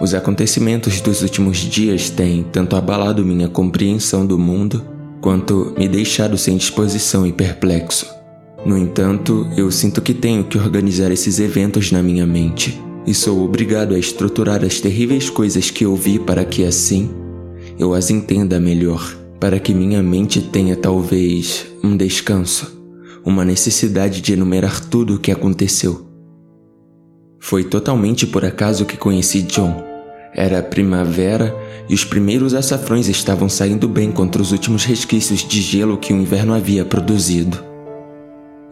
Os acontecimentos dos últimos dias têm tanto abalado minha compreensão do mundo, quanto me deixado sem disposição e perplexo. No entanto, eu sinto que tenho que organizar esses eventos na minha mente, e sou obrigado a estruturar as terríveis coisas que ouvi para que assim eu as entenda melhor, para que minha mente tenha talvez um descanso, uma necessidade de enumerar tudo o que aconteceu. Foi totalmente por acaso que conheci John era primavera e os primeiros açafrões estavam saindo bem contra os últimos resquícios de gelo que o inverno havia produzido.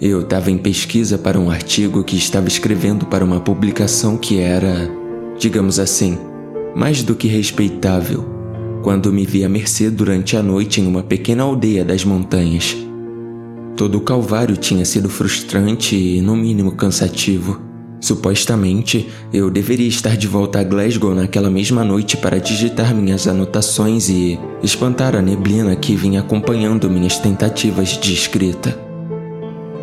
Eu estava em pesquisa para um artigo que estava escrevendo para uma publicação que era, digamos assim, mais do que respeitável, quando me vi à mercê durante a noite em uma pequena aldeia das montanhas. Todo o calvário tinha sido frustrante e, no mínimo, cansativo. Supostamente, eu deveria estar de volta a Glasgow naquela mesma noite para digitar minhas anotações e espantar a neblina que vinha acompanhando minhas tentativas de escrita.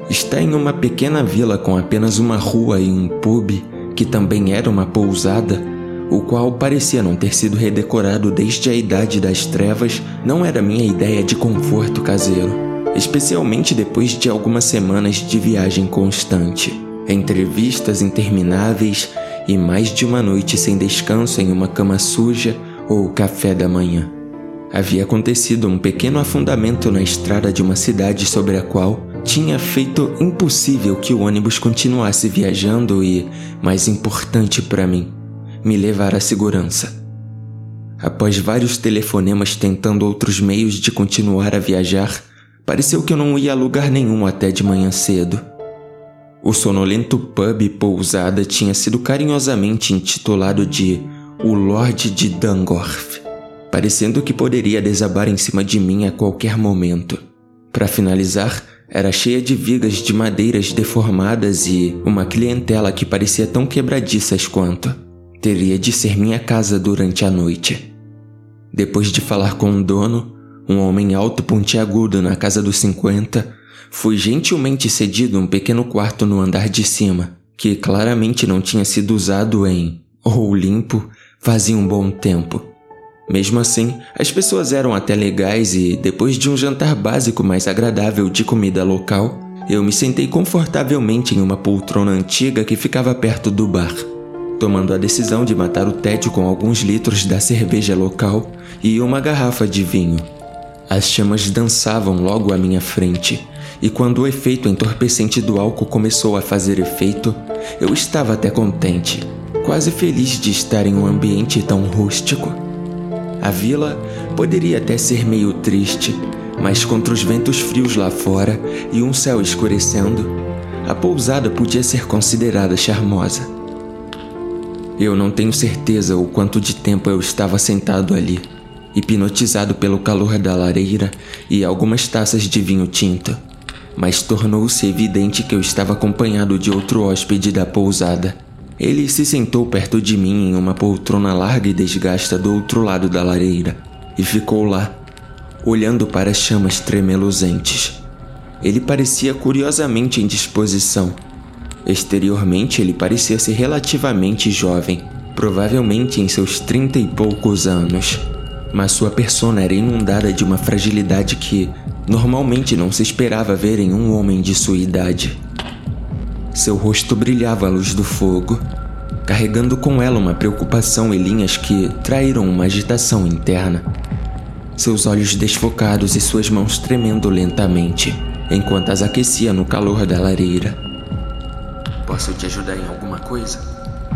Está em uma pequena vila com apenas uma rua e um pub, que também era uma pousada, o qual parecia não ter sido redecorado desde a Idade das Trevas, não era minha ideia de conforto caseiro, especialmente depois de algumas semanas de viagem constante entrevistas intermináveis e mais de uma noite sem descanso em uma cama suja ou café da manhã. Havia acontecido um pequeno afundamento na estrada de uma cidade sobre a qual tinha feito impossível que o ônibus continuasse viajando e, mais importante para mim, me levar à segurança. Após vários telefonemas tentando outros meios de continuar a viajar, pareceu que eu não ia a lugar nenhum até de manhã cedo. O sonolento pub pousada tinha sido carinhosamente intitulado de O Lorde de Dangorf, parecendo que poderia desabar em cima de mim a qualquer momento. Para finalizar, era cheia de vigas de madeiras deformadas e uma clientela que parecia tão quebradiças quanto. Teria de ser minha casa durante a noite. Depois de falar com o dono, um homem alto pontiagudo na casa dos 50, Fui gentilmente cedido um pequeno quarto no andar de cima, que claramente não tinha sido usado em, ou limpo, fazia um bom tempo. Mesmo assim, as pessoas eram até legais e, depois de um jantar básico mais agradável de comida local, eu me sentei confortavelmente em uma poltrona antiga que ficava perto do bar, tomando a decisão de matar o tédio com alguns litros da cerveja local e uma garrafa de vinho. As chamas dançavam logo à minha frente, e quando o efeito entorpecente do álcool começou a fazer efeito, eu estava até contente, quase feliz de estar em um ambiente tão rústico. A vila poderia até ser meio triste, mas contra os ventos frios lá fora e um céu escurecendo, a pousada podia ser considerada charmosa. Eu não tenho certeza o quanto de tempo eu estava sentado ali, hipnotizado pelo calor da lareira e algumas taças de vinho tinto mas tornou-se evidente que eu estava acompanhado de outro hóspede da pousada. Ele se sentou perto de mim em uma poltrona larga e desgasta do outro lado da lareira e ficou lá, olhando para as chamas tremeluzentes. Ele parecia curiosamente em disposição. Exteriormente, ele parecia ser relativamente jovem, provavelmente em seus trinta e poucos anos, mas sua persona era inundada de uma fragilidade que, Normalmente não se esperava ver em um homem de sua idade. Seu rosto brilhava à luz do fogo, carregando com ela uma preocupação e linhas que traíram uma agitação interna. Seus olhos desfocados e suas mãos tremendo lentamente, enquanto as aquecia no calor da lareira. Posso te ajudar em alguma coisa?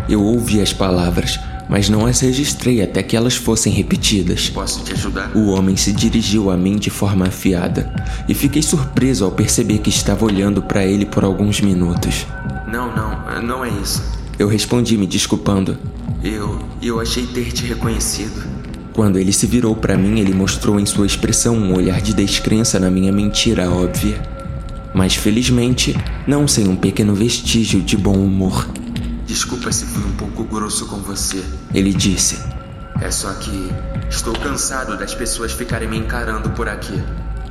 Eu ouvi as palavras, mas não as registrei até que elas fossem repetidas. Posso te ajudar? O homem se dirigiu a mim de forma afiada e fiquei surpreso ao perceber que estava olhando para ele por alguns minutos. Não, não, não é isso. Eu respondi me desculpando. Eu, eu achei ter te reconhecido. Quando ele se virou para mim, ele mostrou em sua expressão um olhar de descrença na minha mentira óbvia. Mas felizmente, não sem um pequeno vestígio de bom humor. Desculpa se fui um pouco grosso com você. Ele disse. É só que estou cansado das pessoas ficarem me encarando por aqui.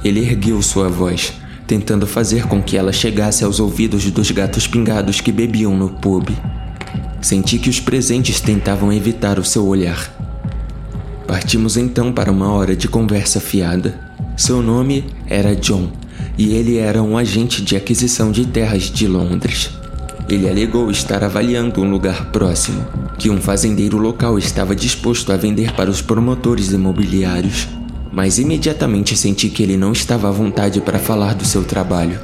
Ele ergueu sua voz, tentando fazer com que ela chegasse aos ouvidos dos gatos pingados que bebiam no pub. Senti que os presentes tentavam evitar o seu olhar. Partimos então para uma hora de conversa fiada. Seu nome era John e ele era um agente de aquisição de terras de Londres. Ele alegou estar avaliando um lugar próximo, que um fazendeiro local estava disposto a vender para os promotores imobiliários, mas imediatamente senti que ele não estava à vontade para falar do seu trabalho.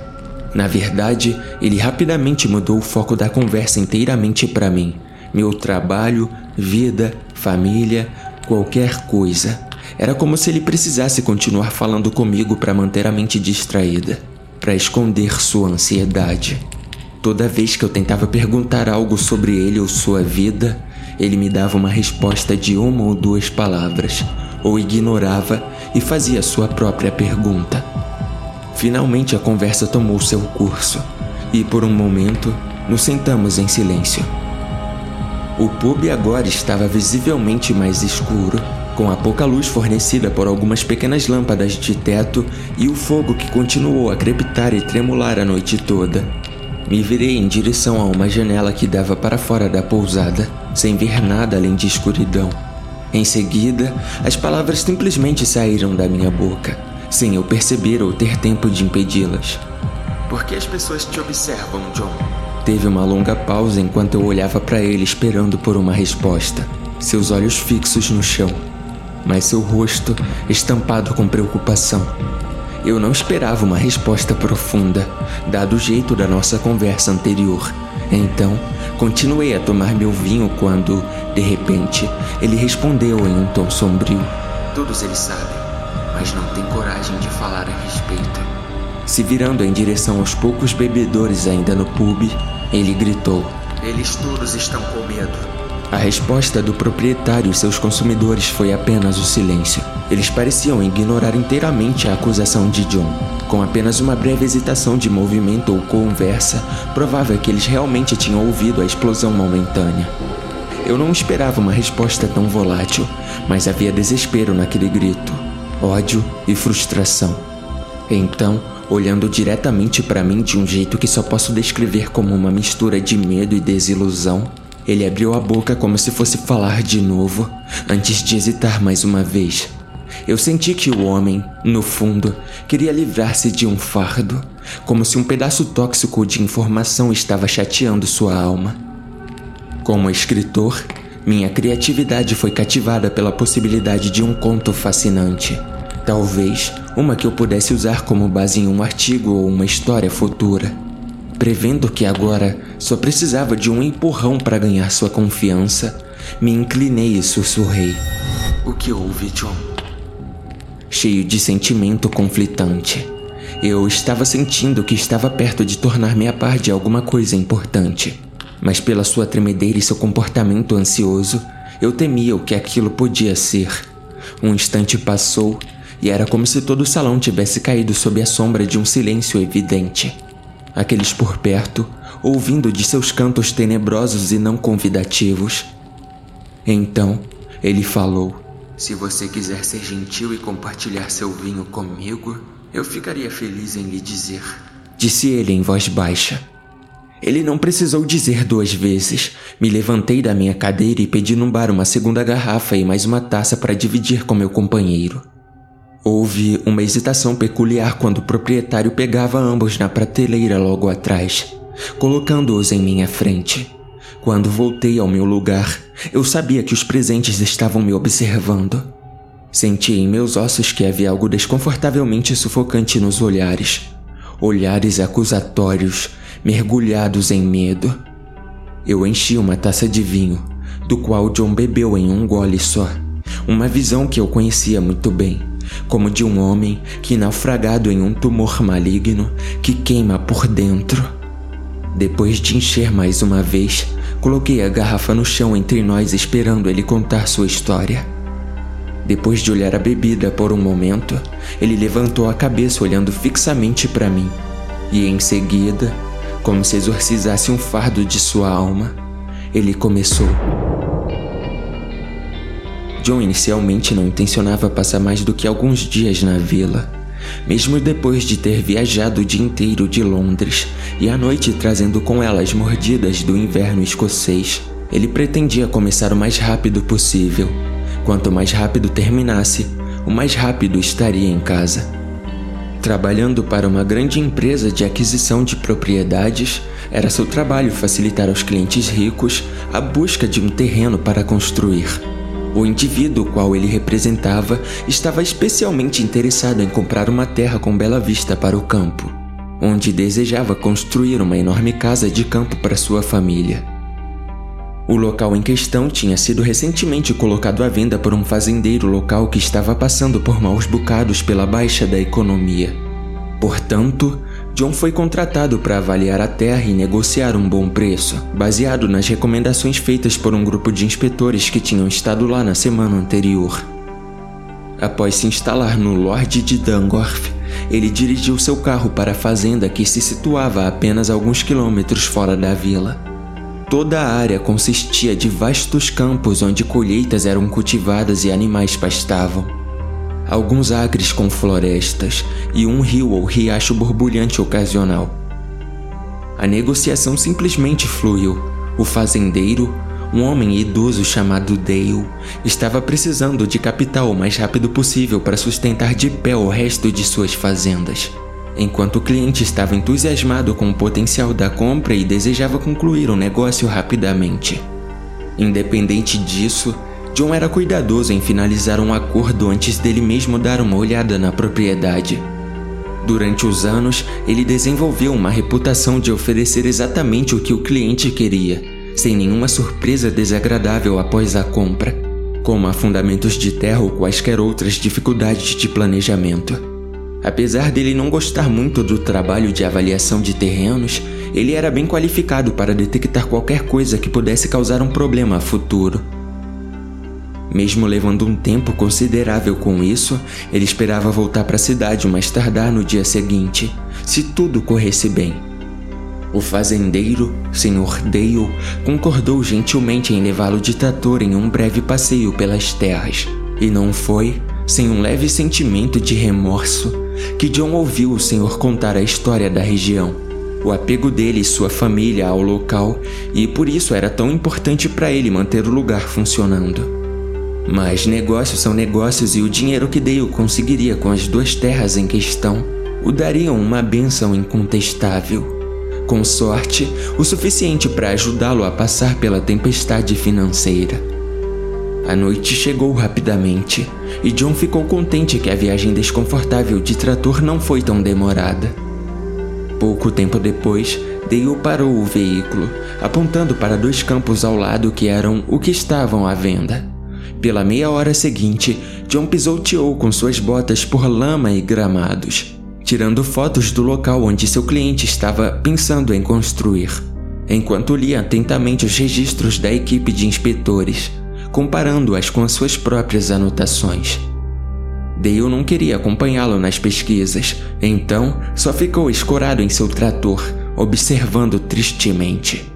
Na verdade, ele rapidamente mudou o foco da conversa inteiramente para mim. Meu trabalho, vida, família, qualquer coisa. Era como se ele precisasse continuar falando comigo para manter a mente distraída, para esconder sua ansiedade. Toda vez que eu tentava perguntar algo sobre ele ou sua vida, ele me dava uma resposta de uma ou duas palavras, ou ignorava e fazia sua própria pergunta. Finalmente a conversa tomou seu curso e, por um momento, nos sentamos em silêncio. O pub agora estava visivelmente mais escuro, com a pouca luz fornecida por algumas pequenas lâmpadas de teto e o fogo que continuou a crepitar e tremular a noite toda. Me virei em direção a uma janela que dava para fora da pousada, sem ver nada além de escuridão. Em seguida, as palavras simplesmente saíram da minha boca sem eu perceber ou ter tempo de impedi-las. Por que as pessoas te observam, John? Teve uma longa pausa enquanto eu olhava para ele esperando por uma resposta, seus olhos fixos no chão, mas seu rosto estampado com preocupação. Eu não esperava uma resposta profunda, dado o jeito da nossa conversa anterior. Então, continuei a tomar meu vinho quando, de repente, ele respondeu em um tom sombrio: Todos eles sabem mas não tem coragem de falar a respeito. Se virando em direção aos poucos bebedores ainda no pub, ele gritou: Eles todos estão com medo. A resposta do proprietário e seus consumidores foi apenas o silêncio. Eles pareciam ignorar inteiramente a acusação de John. Com apenas uma breve hesitação de movimento ou conversa, provável que eles realmente tinham ouvido a explosão momentânea. Eu não esperava uma resposta tão volátil, mas havia desespero naquele grito ódio e frustração. Então, olhando diretamente para mim de um jeito que só posso descrever como uma mistura de medo e desilusão, ele abriu a boca como se fosse falar de novo, antes de hesitar mais uma vez. Eu senti que o homem, no fundo, queria livrar-se de um fardo, como se um pedaço tóxico de informação estava chateando sua alma. Como escritor, minha criatividade foi cativada pela possibilidade de um conto fascinante. Talvez uma que eu pudesse usar como base em um artigo ou uma história futura. Prevendo que agora só precisava de um empurrão para ganhar sua confiança, me inclinei e sussurrei: O que houve, John? Cheio de sentimento conflitante. Eu estava sentindo que estava perto de tornar-me a par de alguma coisa importante, mas pela sua tremedeira e seu comportamento ansioso, eu temia o que aquilo podia ser. Um instante passou e era como se todo o salão tivesse caído sob a sombra de um silêncio evidente. Aqueles por perto, ouvindo de seus cantos tenebrosos e não convidativos. Então, ele falou: Se você quiser ser gentil e compartilhar seu vinho comigo, eu ficaria feliz em lhe dizer. Disse ele em voz baixa. Ele não precisou dizer duas vezes. Me levantei da minha cadeira e pedi num bar uma segunda garrafa e mais uma taça para dividir com meu companheiro. Houve uma hesitação peculiar quando o proprietário pegava ambos na prateleira logo atrás, colocando-os em minha frente. Quando voltei ao meu lugar, eu sabia que os presentes estavam me observando. Senti em meus ossos que havia algo desconfortavelmente sufocante nos olhares. Olhares acusatórios, mergulhados em medo. Eu enchi uma taça de vinho, do qual John bebeu em um gole só. Uma visão que eu conhecia muito bem como de um homem que naufragado em um tumor maligno que queima por dentro. Depois de encher mais uma vez, coloquei a garrafa no chão entre nós esperando ele contar sua história. Depois de olhar a bebida por um momento, ele levantou a cabeça olhando fixamente para mim, e em seguida, como se exorcizasse um fardo de sua alma, ele começou. John inicialmente não intencionava passar mais do que alguns dias na vila. Mesmo depois de ter viajado o dia inteiro de Londres e à noite trazendo com ela as mordidas do inverno escocês, ele pretendia começar o mais rápido possível. Quanto mais rápido terminasse, o mais rápido estaria em casa. Trabalhando para uma grande empresa de aquisição de propriedades, era seu trabalho facilitar aos clientes ricos a busca de um terreno para construir. O indivíduo qual ele representava estava especialmente interessado em comprar uma terra com bela vista para o campo, onde desejava construir uma enorme casa de campo para sua família. O local em questão tinha sido recentemente colocado à venda por um fazendeiro local que estava passando por maus bocados pela baixa da economia. Portanto, John foi contratado para avaliar a terra e negociar um bom preço, baseado nas recomendações feitas por um grupo de inspetores que tinham estado lá na semana anterior. Após se instalar no Lorde de Dangorf, ele dirigiu seu carro para a fazenda que se situava a apenas alguns quilômetros fora da vila. Toda a área consistia de vastos campos onde colheitas eram cultivadas e animais pastavam. Alguns acres com florestas e um rio ou riacho borbulhante ocasional. A negociação simplesmente fluiu. O fazendeiro, um homem idoso chamado Dale, estava precisando de capital o mais rápido possível para sustentar de pé o resto de suas fazendas enquanto o cliente estava entusiasmado com o potencial da compra e desejava concluir o negócio rapidamente. Independente disso, John era cuidadoso em finalizar um acordo antes dele mesmo dar uma olhada na propriedade. Durante os anos, ele desenvolveu uma reputação de oferecer exatamente o que o cliente queria, sem nenhuma surpresa desagradável após a compra, como afundamentos de terra ou quaisquer outras dificuldades de planejamento. Apesar dele não gostar muito do trabalho de avaliação de terrenos, ele era bem qualificado para detectar qualquer coisa que pudesse causar um problema futuro. Mesmo levando um tempo considerável com isso, ele esperava voltar para a cidade mais tardar no dia seguinte, se tudo corresse bem. O fazendeiro, Sr. Dale, concordou gentilmente em levá-lo de trator em um breve passeio pelas terras, e não foi sem um leve sentimento de remorso que John ouviu o Senhor contar a história da região, o apego dele e sua família ao local, e por isso era tão importante para ele manter o lugar funcionando. Mas negócios são negócios e o dinheiro que Dale conseguiria com as duas terras em questão o dariam uma benção incontestável. Com sorte, o suficiente para ajudá-lo a passar pela tempestade financeira. A noite chegou rapidamente e John ficou contente que a viagem desconfortável de trator não foi tão demorada. Pouco tempo depois, Dale parou o veículo, apontando para dois campos ao lado que eram o que estavam à venda. Pela meia hora seguinte, John pisoteou com suas botas por lama e gramados, tirando fotos do local onde seu cliente estava pensando em construir, enquanto lia atentamente os registros da equipe de inspetores comparando-as com as suas próprias anotações. Dale não queria acompanhá-lo nas pesquisas, então só ficou escorado em seu trator, observando tristemente.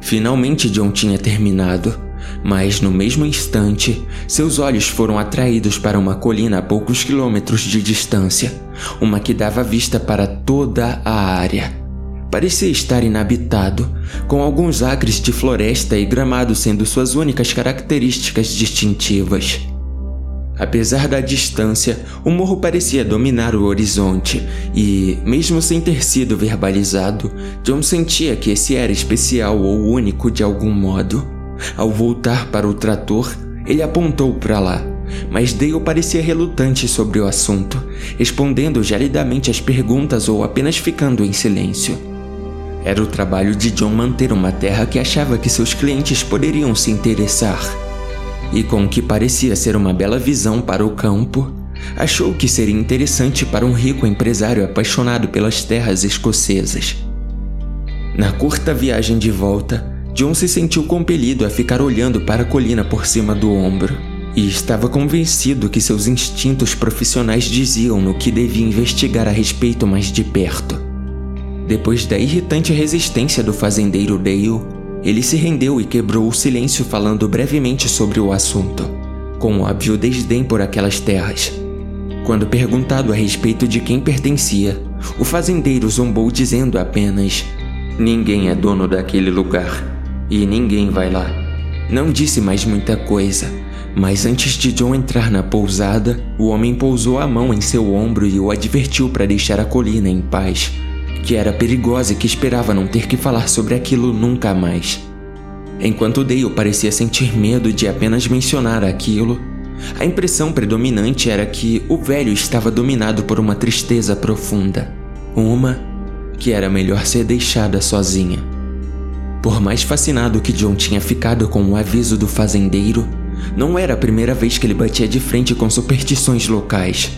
Finalmente John tinha terminado, mas no mesmo instante, seus olhos foram atraídos para uma colina a poucos quilômetros de distância, uma que dava vista para toda a área. Parecia estar inabitado, com alguns acres de floresta e gramado sendo suas únicas características distintivas. Apesar da distância, o morro parecia dominar o horizonte e, mesmo sem ter sido verbalizado, John sentia que esse era especial ou único de algum modo. Ao voltar para o trator, ele apontou para lá, mas Dale parecia relutante sobre o assunto, respondendo gelidamente às perguntas ou apenas ficando em silêncio. Era o trabalho de John manter uma terra que achava que seus clientes poderiam se interessar. E com o que parecia ser uma bela visão para o campo, achou que seria interessante para um rico empresário apaixonado pelas terras escocesas. Na curta viagem de volta, John se sentiu compelido a ficar olhando para a colina por cima do ombro e estava convencido que seus instintos profissionais diziam no que devia investigar a respeito mais de perto. Depois da irritante resistência do fazendeiro Dale, ele se rendeu e quebrou o silêncio falando brevemente sobre o assunto, com óbvio desdém por aquelas terras. Quando perguntado a respeito de quem pertencia, o fazendeiro zombou dizendo apenas: Ninguém é dono daquele lugar. E ninguém vai lá. Não disse mais muita coisa, mas antes de John entrar na pousada, o homem pousou a mão em seu ombro e o advertiu para deixar a colina em paz, que era perigosa e que esperava não ter que falar sobre aquilo nunca mais. Enquanto Dale parecia sentir medo de apenas mencionar aquilo, a impressão predominante era que o velho estava dominado por uma tristeza profunda, uma que era melhor ser deixada sozinha. Por mais fascinado que John tinha ficado com o aviso do fazendeiro, não era a primeira vez que ele batia de frente com superstições locais,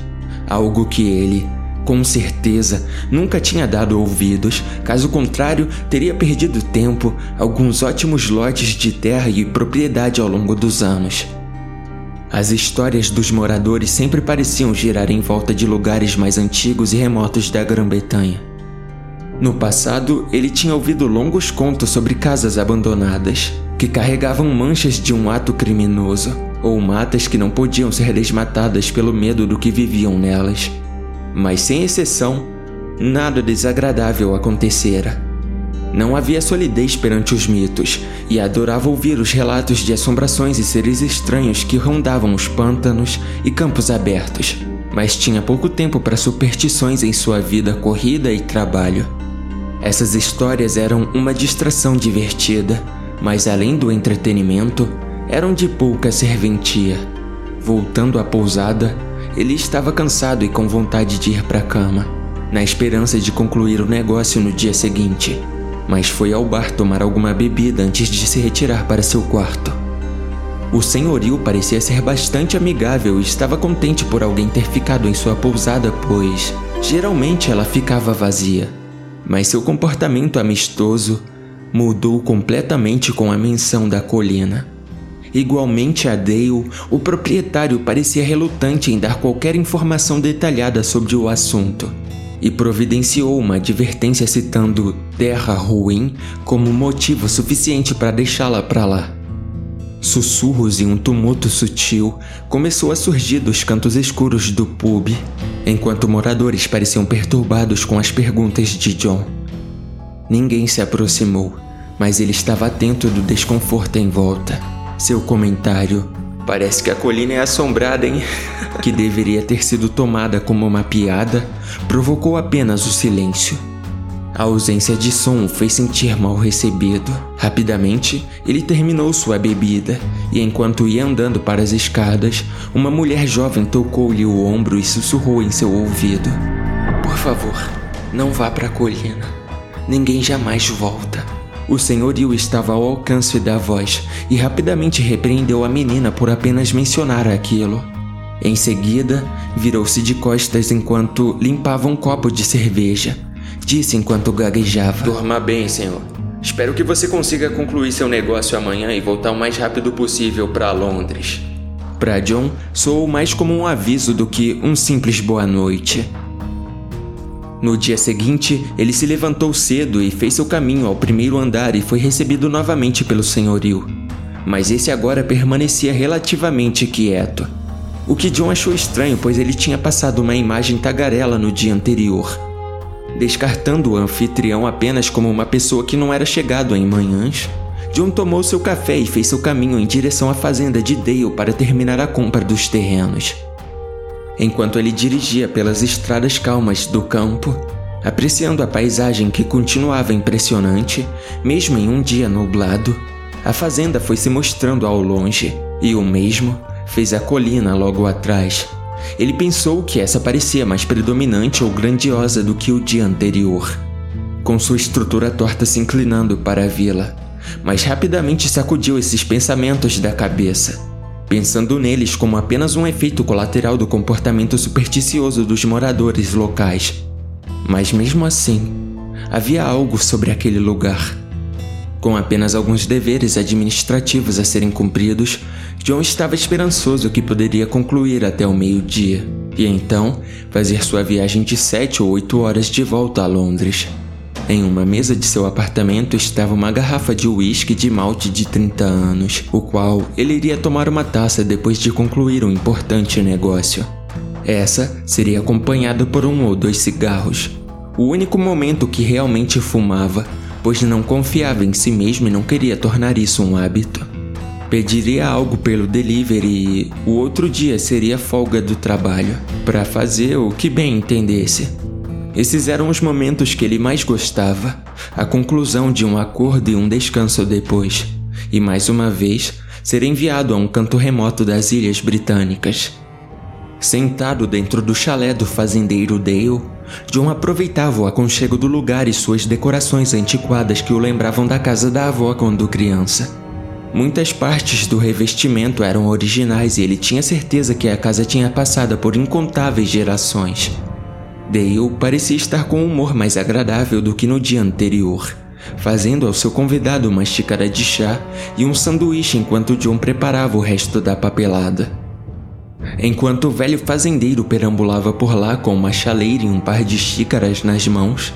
algo que ele, com certeza, nunca tinha dado ouvidos, caso contrário, teria perdido tempo, alguns ótimos lotes de terra e propriedade ao longo dos anos. As histórias dos moradores sempre pareciam girar em volta de lugares mais antigos e remotos da Grã-Bretanha. No passado, ele tinha ouvido longos contos sobre casas abandonadas, que carregavam manchas de um ato criminoso, ou matas que não podiam ser desmatadas pelo medo do que viviam nelas. Mas sem exceção, nada desagradável acontecera. Não havia solidez perante os mitos, e adorava ouvir os relatos de assombrações e seres estranhos que rondavam os pântanos e campos abertos, mas tinha pouco tempo para superstições em sua vida corrida e trabalho. Essas histórias eram uma distração divertida, mas além do entretenimento, eram de pouca serventia. Voltando à pousada, ele estava cansado e com vontade de ir para a cama, na esperança de concluir o negócio no dia seguinte mas foi ao bar tomar alguma bebida antes de se retirar para seu quarto. O senhorio parecia ser bastante amigável e estava contente por alguém ter ficado em sua pousada, pois geralmente ela ficava vazia. Mas seu comportamento amistoso mudou completamente com a menção da colina. Igualmente a Dale, o proprietário parecia relutante em dar qualquer informação detalhada sobre o assunto e providenciou uma advertência citando terra ruim como motivo suficiente para deixá-la para lá. Sussurros e um tumulto sutil começou a surgir dos cantos escuros do pub, enquanto moradores pareciam perturbados com as perguntas de John. Ninguém se aproximou, mas ele estava atento do desconforto em volta. Seu comentário Parece que a colina é assombrada, hein? que deveria ter sido tomada como uma piada, provocou apenas o silêncio. A ausência de som o fez sentir mal recebido. Rapidamente, ele terminou sua bebida e, enquanto ia andando para as escadas, uma mulher jovem tocou-lhe o ombro e sussurrou em seu ouvido: Por favor, não vá para a colina. Ninguém jamais volta. O senhorio estava ao alcance da voz e rapidamente repreendeu a menina por apenas mencionar aquilo. Em seguida, virou-se de costas enquanto limpava um copo de cerveja. Disse enquanto gaguejava: Dorma bem, senhor. Espero que você consiga concluir seu negócio amanhã e voltar o mais rápido possível para Londres. Para John, soou mais como um aviso do que um simples boa noite. No dia seguinte, ele se levantou cedo e fez seu caminho ao primeiro andar e foi recebido novamente pelo senhorio. Mas esse agora permanecia relativamente quieto. O que John achou estranho, pois ele tinha passado uma imagem tagarela no dia anterior. Descartando o anfitrião apenas como uma pessoa que não era chegado em manhãs, John tomou seu café e fez seu caminho em direção à fazenda de Dale para terminar a compra dos terrenos. Enquanto ele dirigia pelas estradas calmas do campo, apreciando a paisagem que continuava impressionante, mesmo em um dia nublado, a fazenda foi se mostrando ao longe e o mesmo fez a colina logo atrás. Ele pensou que essa parecia mais predominante ou grandiosa do que o dia anterior, com sua estrutura torta se inclinando para a vila, mas rapidamente sacudiu esses pensamentos da cabeça pensando neles como apenas um efeito colateral do comportamento supersticioso dos moradores locais. Mas mesmo assim, havia algo sobre aquele lugar. Com apenas alguns deveres administrativos a serem cumpridos, John estava esperançoso que poderia concluir até o meio-dia e então fazer sua viagem de sete ou oito horas de volta a Londres. Em uma mesa de seu apartamento estava uma garrafa de uísque de malte de 30 anos, o qual ele iria tomar uma taça depois de concluir um importante negócio. Essa seria acompanhada por um ou dois cigarros. O único momento que realmente fumava, pois não confiava em si mesmo e não queria tornar isso um hábito. Pediria algo pelo delivery o outro dia seria folga do trabalho, para fazer o que bem entendesse. Esses eram os momentos que ele mais gostava, a conclusão de um acordo e um descanso depois, e mais uma vez ser enviado a um canto remoto das Ilhas Britânicas. Sentado dentro do chalé do fazendeiro Dale, John aproveitava o aconchego do lugar e suas decorações antiquadas que o lembravam da casa da avó quando criança. Muitas partes do revestimento eram originais e ele tinha certeza que a casa tinha passado por incontáveis gerações. Dale parecia estar com um humor mais agradável do que no dia anterior, fazendo ao seu convidado uma xícara de chá e um sanduíche enquanto John preparava o resto da papelada. Enquanto o velho fazendeiro perambulava por lá com uma chaleira e um par de xícaras nas mãos,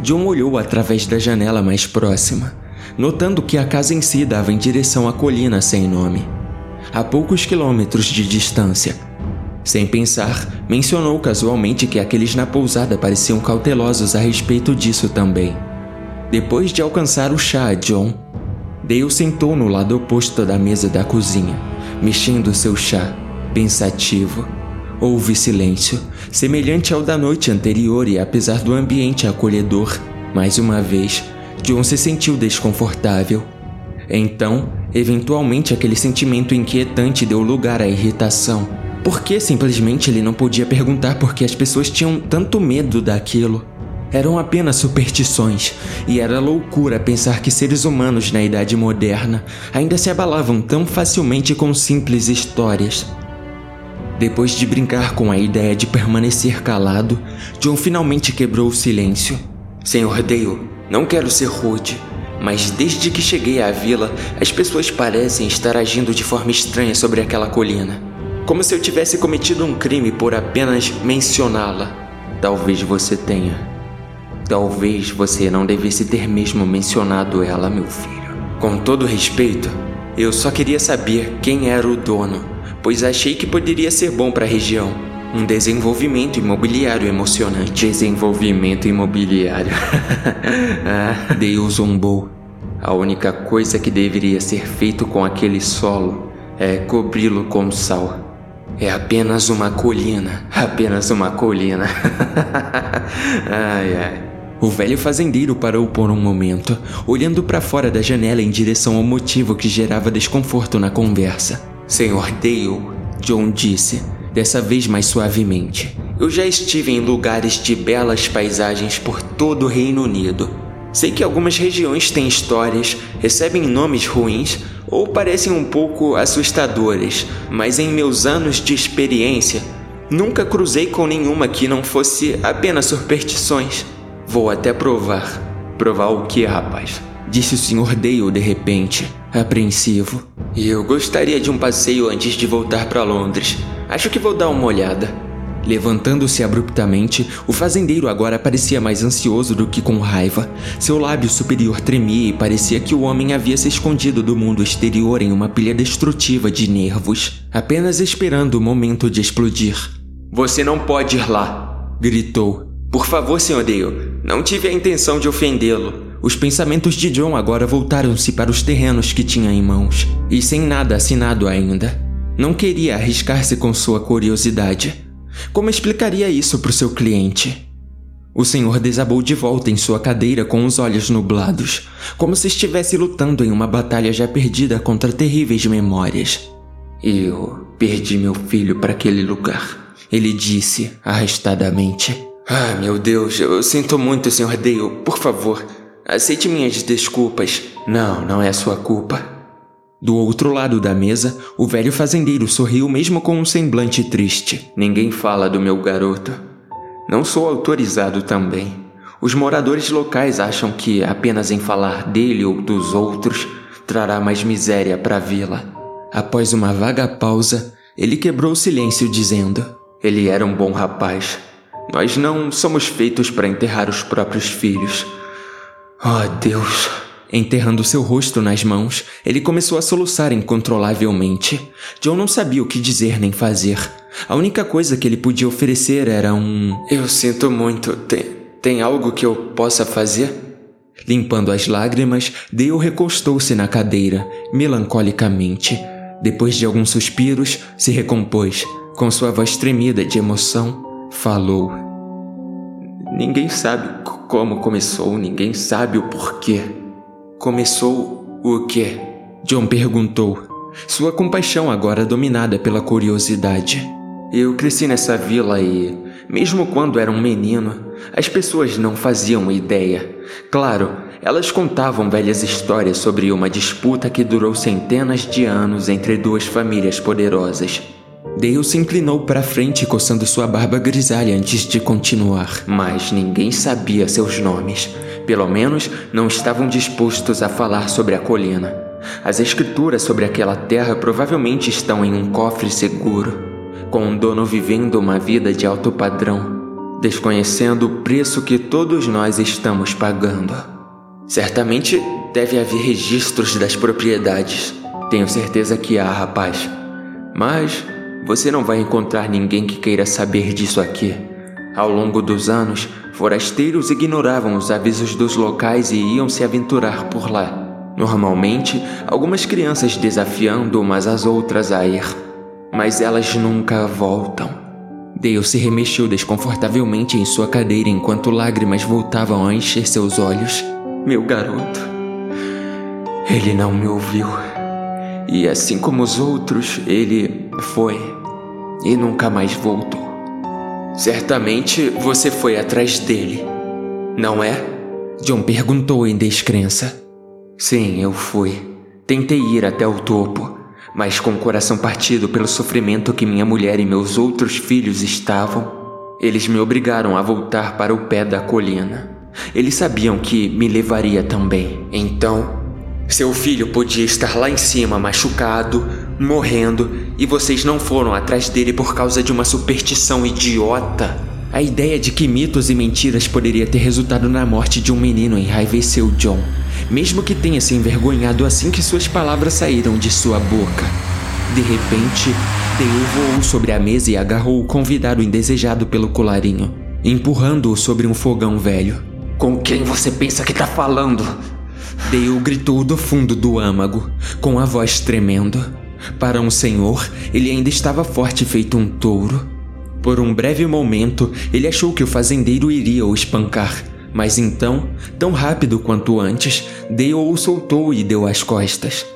John olhou através da janela mais próxima, notando que a casa em si dava em direção à colina sem nome, a poucos quilômetros de distância. Sem pensar, mencionou casualmente que aqueles na pousada pareciam cautelosos a respeito disso também. Depois de alcançar o chá, John, Dale sentou no lado oposto da mesa da cozinha, mexendo seu chá pensativo. Houve silêncio, semelhante ao da noite anterior, e apesar do ambiente acolhedor, mais uma vez, John se sentiu desconfortável. Então, eventualmente, aquele sentimento inquietante deu lugar à irritação. Por que simplesmente ele não podia perguntar por que as pessoas tinham tanto medo daquilo? Eram apenas superstições, e era loucura pensar que seres humanos na Idade Moderna ainda se abalavam tão facilmente com simples histórias. Depois de brincar com a ideia de permanecer calado, John finalmente quebrou o silêncio. Senhor Dale, não quero ser rude, mas desde que cheguei à vila, as pessoas parecem estar agindo de forma estranha sobre aquela colina. Como se eu tivesse cometido um crime por apenas mencioná-la. Talvez você tenha. Talvez você não devesse ter mesmo mencionado ela, meu filho. Com todo respeito, eu só queria saber quem era o dono pois achei que poderia ser bom para a região. Um desenvolvimento imobiliário emocionante. Desenvolvimento imobiliário. ah, Deus zombou. A única coisa que deveria ser feito com aquele solo é cobri-lo com sal. É apenas uma colina, apenas uma colina. ai ai. O velho fazendeiro parou por um momento, olhando para fora da janela em direção ao motivo que gerava desconforto na conversa. Senhor Dale, John disse, dessa vez mais suavemente. Eu já estive em lugares de belas paisagens por todo o Reino Unido. Sei que algumas regiões têm histórias, recebem nomes ruins ou parecem um pouco assustadoras, mas em meus anos de experiência, nunca cruzei com nenhuma que não fosse apenas superstições. Vou até provar. Provar o que, rapaz? Disse o Sr. Dale de repente, apreensivo. Eu gostaria de um passeio antes de voltar para Londres. Acho que vou dar uma olhada. Levantando-se abruptamente, o fazendeiro agora parecia mais ansioso do que com raiva. Seu lábio superior tremia e parecia que o homem havia se escondido do mundo exterior em uma pilha destrutiva de nervos, apenas esperando o momento de explodir. Você não pode ir lá, gritou. Por favor. Dale, não tive a intenção de ofendê-lo. Os pensamentos de John agora voltaram-se para os terrenos que tinha em mãos, e sem nada assinado ainda. Não queria arriscar-se com sua curiosidade. Como explicaria isso para o seu cliente? O senhor desabou de volta em sua cadeira com os olhos nublados, como se estivesse lutando em uma batalha já perdida contra terríveis memórias. Eu perdi meu filho para aquele lugar, ele disse arrastadamente. Ah, meu Deus, eu sinto muito, Sr. Dale. Por favor, Aceite minhas desculpas. Não, não é sua culpa. Do outro lado da mesa, o velho fazendeiro sorriu mesmo com um semblante triste. Ninguém fala do meu garoto. Não sou autorizado também. Os moradores locais acham que apenas em falar dele ou dos outros trará mais miséria para a vila. Após uma vaga pausa, ele quebrou o silêncio dizendo: Ele era um bom rapaz. Nós não somos feitos para enterrar os próprios filhos. Oh, Deus! Enterrando seu rosto nas mãos, ele começou a soluçar incontrolavelmente. John não sabia o que dizer nem fazer. A única coisa que ele podia oferecer era um. Eu sinto muito. Tem, tem algo que eu possa fazer? Limpando as lágrimas, Dale recostou-se na cadeira, melancolicamente. Depois de alguns suspiros, se recompôs. Com sua voz tremida de emoção, falou: Ninguém sabe como começou, ninguém sabe o porquê. Começou o quê? John perguntou, sua compaixão agora dominada pela curiosidade. Eu cresci nessa vila e, mesmo quando era um menino, as pessoas não faziam ideia. Claro, elas contavam velhas histórias sobre uma disputa que durou centenas de anos entre duas famílias poderosas. Dale se inclinou para frente coçando sua barba grisalha antes de continuar, mas ninguém sabia seus nomes. Pelo menos não estavam dispostos a falar sobre a colina. As escrituras sobre aquela terra provavelmente estão em um cofre seguro com um dono vivendo uma vida de alto padrão, desconhecendo o preço que todos nós estamos pagando. Certamente deve haver registros das propriedades. Tenho certeza que há, rapaz. Mas você não vai encontrar ninguém que queira saber disso aqui. Ao longo dos anos, forasteiros ignoravam os avisos dos locais e iam se aventurar por lá. Normalmente, algumas crianças desafiando umas às outras a ir mas elas nunca voltam. Dale se remexeu desconfortavelmente em sua cadeira enquanto lágrimas voltavam a encher seus olhos. Meu garoto. Ele não me ouviu. E assim como os outros, ele foi e nunca mais voltou. Certamente você foi atrás dele, não é? John perguntou em descrença. Sim, eu fui. Tentei ir até o topo, mas com o coração partido pelo sofrimento que minha mulher e meus outros filhos estavam, eles me obrigaram a voltar para o pé da colina. Eles sabiam que me levaria também. Então, seu filho podia estar lá em cima, machucado, morrendo, e vocês não foram atrás dele por causa de uma superstição idiota. A ideia de que mitos e mentiras poderia ter resultado na morte de um menino enraiveceu John mesmo que tenha se envergonhado assim que suas palavras saíram de sua boca. De repente, Dale voou sobre a mesa e agarrou o convidado indesejado pelo colarinho, empurrando-o sobre um fogão velho. Com quem você pensa que tá falando? Dale gritou do fundo do âmago, com a voz tremendo. Para um senhor, ele ainda estava forte feito um touro. Por um breve momento, ele achou que o fazendeiro iria o espancar, mas então, tão rápido quanto antes, Dale o soltou e deu as costas.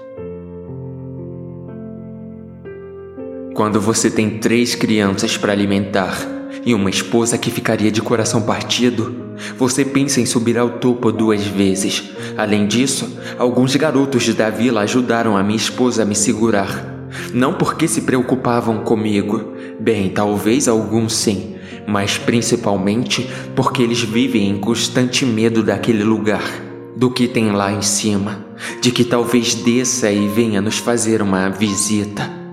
Quando você tem três crianças para alimentar e uma esposa que ficaria de coração partido, você pensa em subir ao topo duas vezes. Além disso, alguns garotos da vila ajudaram a minha esposa a me segurar. Não porque se preocupavam comigo, bem, talvez alguns sim, mas principalmente porque eles vivem em constante medo daquele lugar, do que tem lá em cima, de que talvez desça e venha nos fazer uma visita.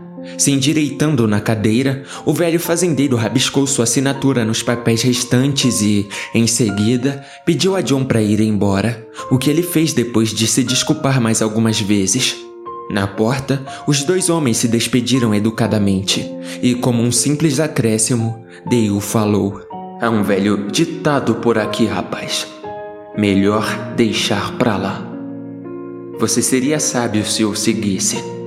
Se endireitando na cadeira, o velho fazendeiro rabiscou sua assinatura nos papéis restantes e, em seguida, pediu a John para ir embora, o que ele fez depois de se desculpar mais algumas vezes. Na porta, os dois homens se despediram educadamente, e como um simples acréscimo, Dale falou: Há um velho ditado por aqui, rapaz. Melhor deixar pra lá. Você seria sábio se o seguisse.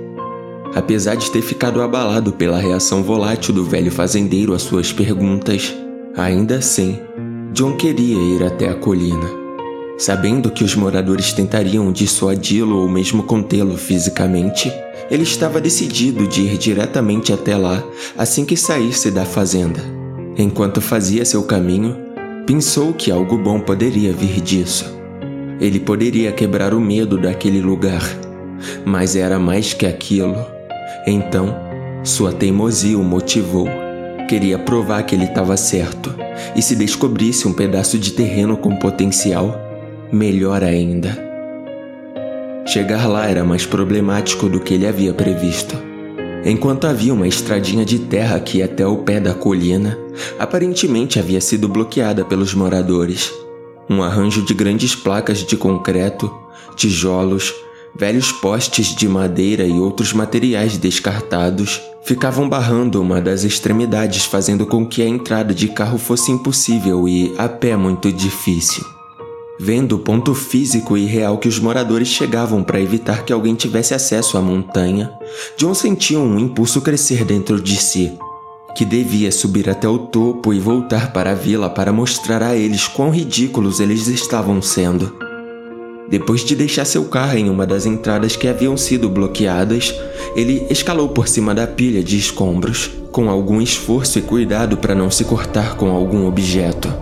Apesar de ter ficado abalado pela reação volátil do velho fazendeiro às suas perguntas, ainda assim, John queria ir até a colina. Sabendo que os moradores tentariam dissuadi-lo ou mesmo contê-lo fisicamente, ele estava decidido de ir diretamente até lá assim que saísse da fazenda. Enquanto fazia seu caminho, pensou que algo bom poderia vir disso. Ele poderia quebrar o medo daquele lugar, mas era mais que aquilo. Então, sua teimosia o motivou. Queria provar que ele estava certo, e se descobrisse um pedaço de terreno com potencial, melhor ainda. Chegar lá era mais problemático do que ele havia previsto. Enquanto havia uma estradinha de terra que ia até o pé da colina, aparentemente havia sido bloqueada pelos moradores. Um arranjo de grandes placas de concreto, tijolos, velhos postes de madeira e outros materiais descartados ficavam barrando uma das extremidades, fazendo com que a entrada de carro fosse impossível e a pé muito difícil. Vendo o ponto físico e real que os moradores chegavam para evitar que alguém tivesse acesso à montanha, John sentiu um impulso crescer dentro de si, que devia subir até o topo e voltar para a vila para mostrar a eles quão ridículos eles estavam sendo. Depois de deixar seu carro em uma das entradas que haviam sido bloqueadas, ele escalou por cima da pilha de escombros, com algum esforço e cuidado para não se cortar com algum objeto.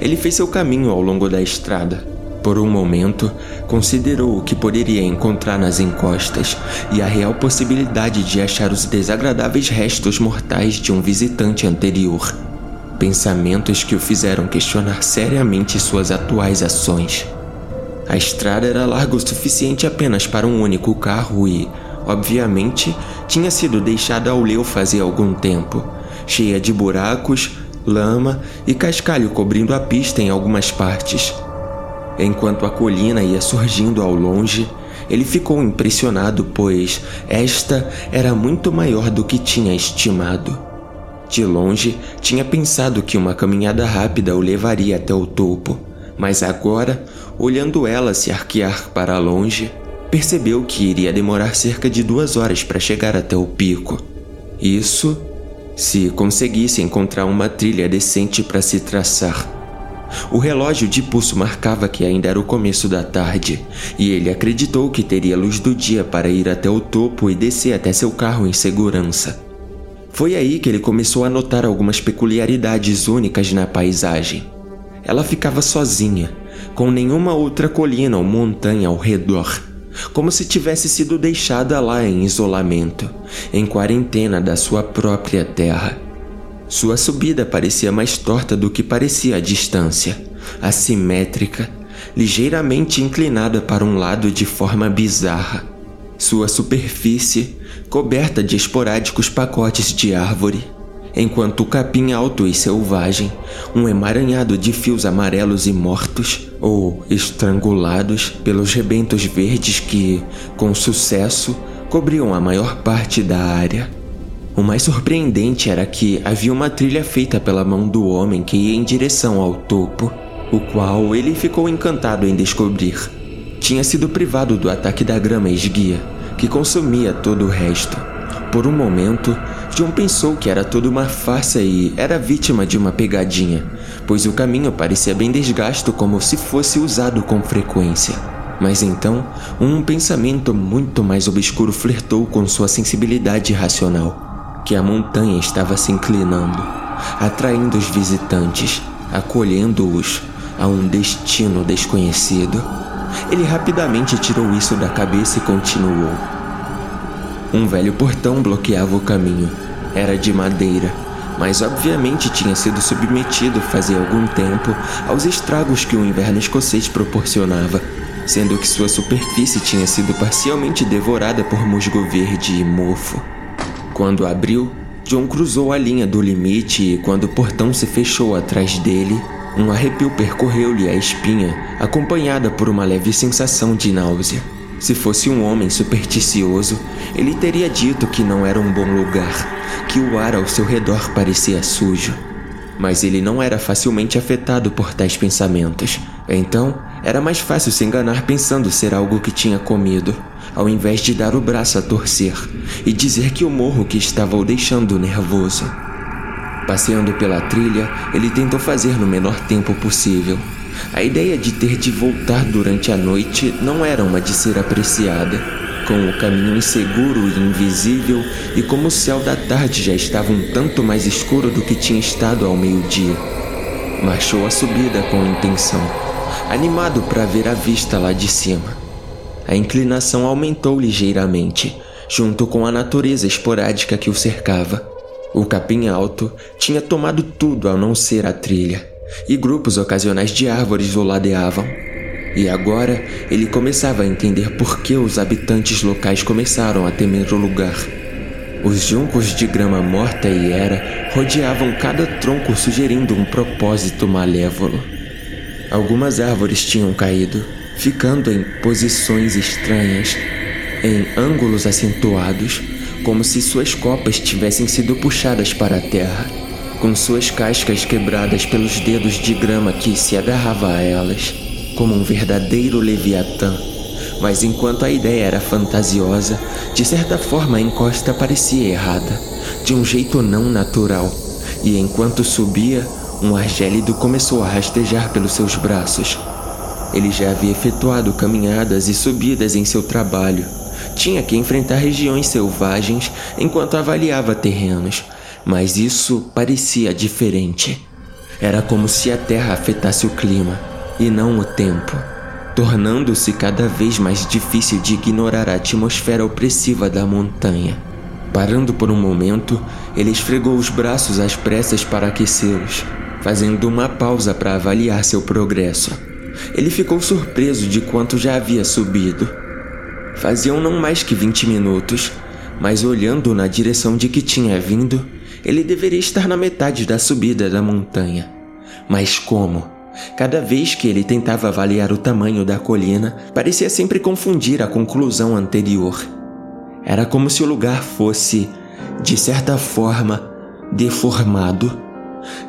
Ele fez seu caminho ao longo da estrada. Por um momento, considerou o que poderia encontrar nas encostas e a real possibilidade de achar os desagradáveis restos mortais de um visitante anterior. Pensamentos que o fizeram questionar seriamente suas atuais ações. A estrada era larga o suficiente apenas para um único carro e, obviamente, tinha sido deixada ao Leo fazia algum tempo, cheia de buracos, lama e cascalho cobrindo a pista em algumas partes. Enquanto a colina ia surgindo ao longe, ele ficou impressionado, pois esta era muito maior do que tinha estimado. De longe, tinha pensado que uma caminhada rápida o levaria até o topo, mas agora, olhando ela se arquear para longe, percebeu que iria demorar cerca de duas horas para chegar até o pico. Isso se conseguisse encontrar uma trilha decente para se traçar. O relógio de pulso marcava que ainda era o começo da tarde, e ele acreditou que teria luz do dia para ir até o topo e descer até seu carro em segurança. Foi aí que ele começou a notar algumas peculiaridades únicas na paisagem. Ela ficava sozinha, com nenhuma outra colina ou montanha ao redor como se tivesse sido deixada lá em isolamento, em quarentena da sua própria terra. Sua subida parecia mais torta do que parecia a distância, assimétrica, ligeiramente inclinada para um lado de forma bizarra. Sua superfície coberta de esporádicos pacotes de árvore, enquanto o capim alto e selvagem, um emaranhado de fios amarelos e mortos, ou estrangulados pelos rebentos verdes que, com sucesso, cobriam a maior parte da área. O mais surpreendente era que havia uma trilha feita pela mão do homem que ia em direção ao topo, o qual ele ficou encantado em descobrir. Tinha sido privado do ataque da grama esguia, que consumia todo o resto. Por um momento, John pensou que era tudo uma farsa e era vítima de uma pegadinha, pois o caminho parecia bem desgasto como se fosse usado com frequência. Mas então, um pensamento muito mais obscuro flertou com sua sensibilidade racional, que a montanha estava se inclinando, atraindo os visitantes, acolhendo-os a um destino desconhecido. Ele rapidamente tirou isso da cabeça e continuou. Um velho portão bloqueava o caminho. Era de madeira, mas obviamente tinha sido submetido fazia algum tempo aos estragos que o inverno escocês proporcionava, sendo que sua superfície tinha sido parcialmente devorada por musgo verde e mofo. Quando abriu, John cruzou a linha do limite e, quando o portão se fechou atrás dele, um arrepio percorreu-lhe a espinha, acompanhada por uma leve sensação de náusea. Se fosse um homem supersticioso, ele teria dito que não era um bom lugar, que o ar ao seu redor parecia sujo. Mas ele não era facilmente afetado por tais pensamentos. Então, era mais fácil se enganar pensando ser algo que tinha comido, ao invés de dar o braço a torcer e dizer que o morro que estava o deixando nervoso. Passeando pela trilha, ele tentou fazer no menor tempo possível, a ideia de ter de voltar durante a noite não era uma de ser apreciada. Com o caminho inseguro e invisível, e como o céu da tarde já estava um tanto mais escuro do que tinha estado ao meio-dia. Marchou a subida com intenção, animado para ver a vista lá de cima. A inclinação aumentou ligeiramente, junto com a natureza esporádica que o cercava. O capim alto tinha tomado tudo ao não ser a trilha e grupos ocasionais de árvores o ladeavam. E agora ele começava a entender por que os habitantes locais começaram a temer o lugar. Os juncos de grama morta e era rodeavam cada tronco, sugerindo um propósito malévolo. Algumas árvores tinham caído, ficando em posições estranhas, em ângulos acentuados, como se suas copas tivessem sido puxadas para a terra com suas cascas quebradas pelos dedos de grama que se agarrava a elas. como um verdadeiro Leviatã. Mas enquanto a ideia era fantasiosa, de certa forma a encosta parecia errada, de um jeito não natural. E enquanto subia, um ar gélido começou a rastejar pelos seus braços. Ele já havia efetuado caminhadas e subidas em seu trabalho. Tinha que enfrentar regiões selvagens enquanto avaliava terrenos, mas isso parecia diferente. Era como se a Terra afetasse o clima e não o tempo, tornando-se cada vez mais difícil de ignorar a atmosfera opressiva da montanha. Parando por um momento, ele esfregou os braços às pressas para aquecê-los, fazendo uma pausa para avaliar seu progresso. Ele ficou surpreso de quanto já havia subido. Faziam não mais que 20 minutos, mas olhando na direção de que tinha vindo, ele deveria estar na metade da subida da montanha. Mas como? Cada vez que ele tentava avaliar o tamanho da colina, parecia sempre confundir a conclusão anterior. Era como se o lugar fosse, de certa forma, deformado.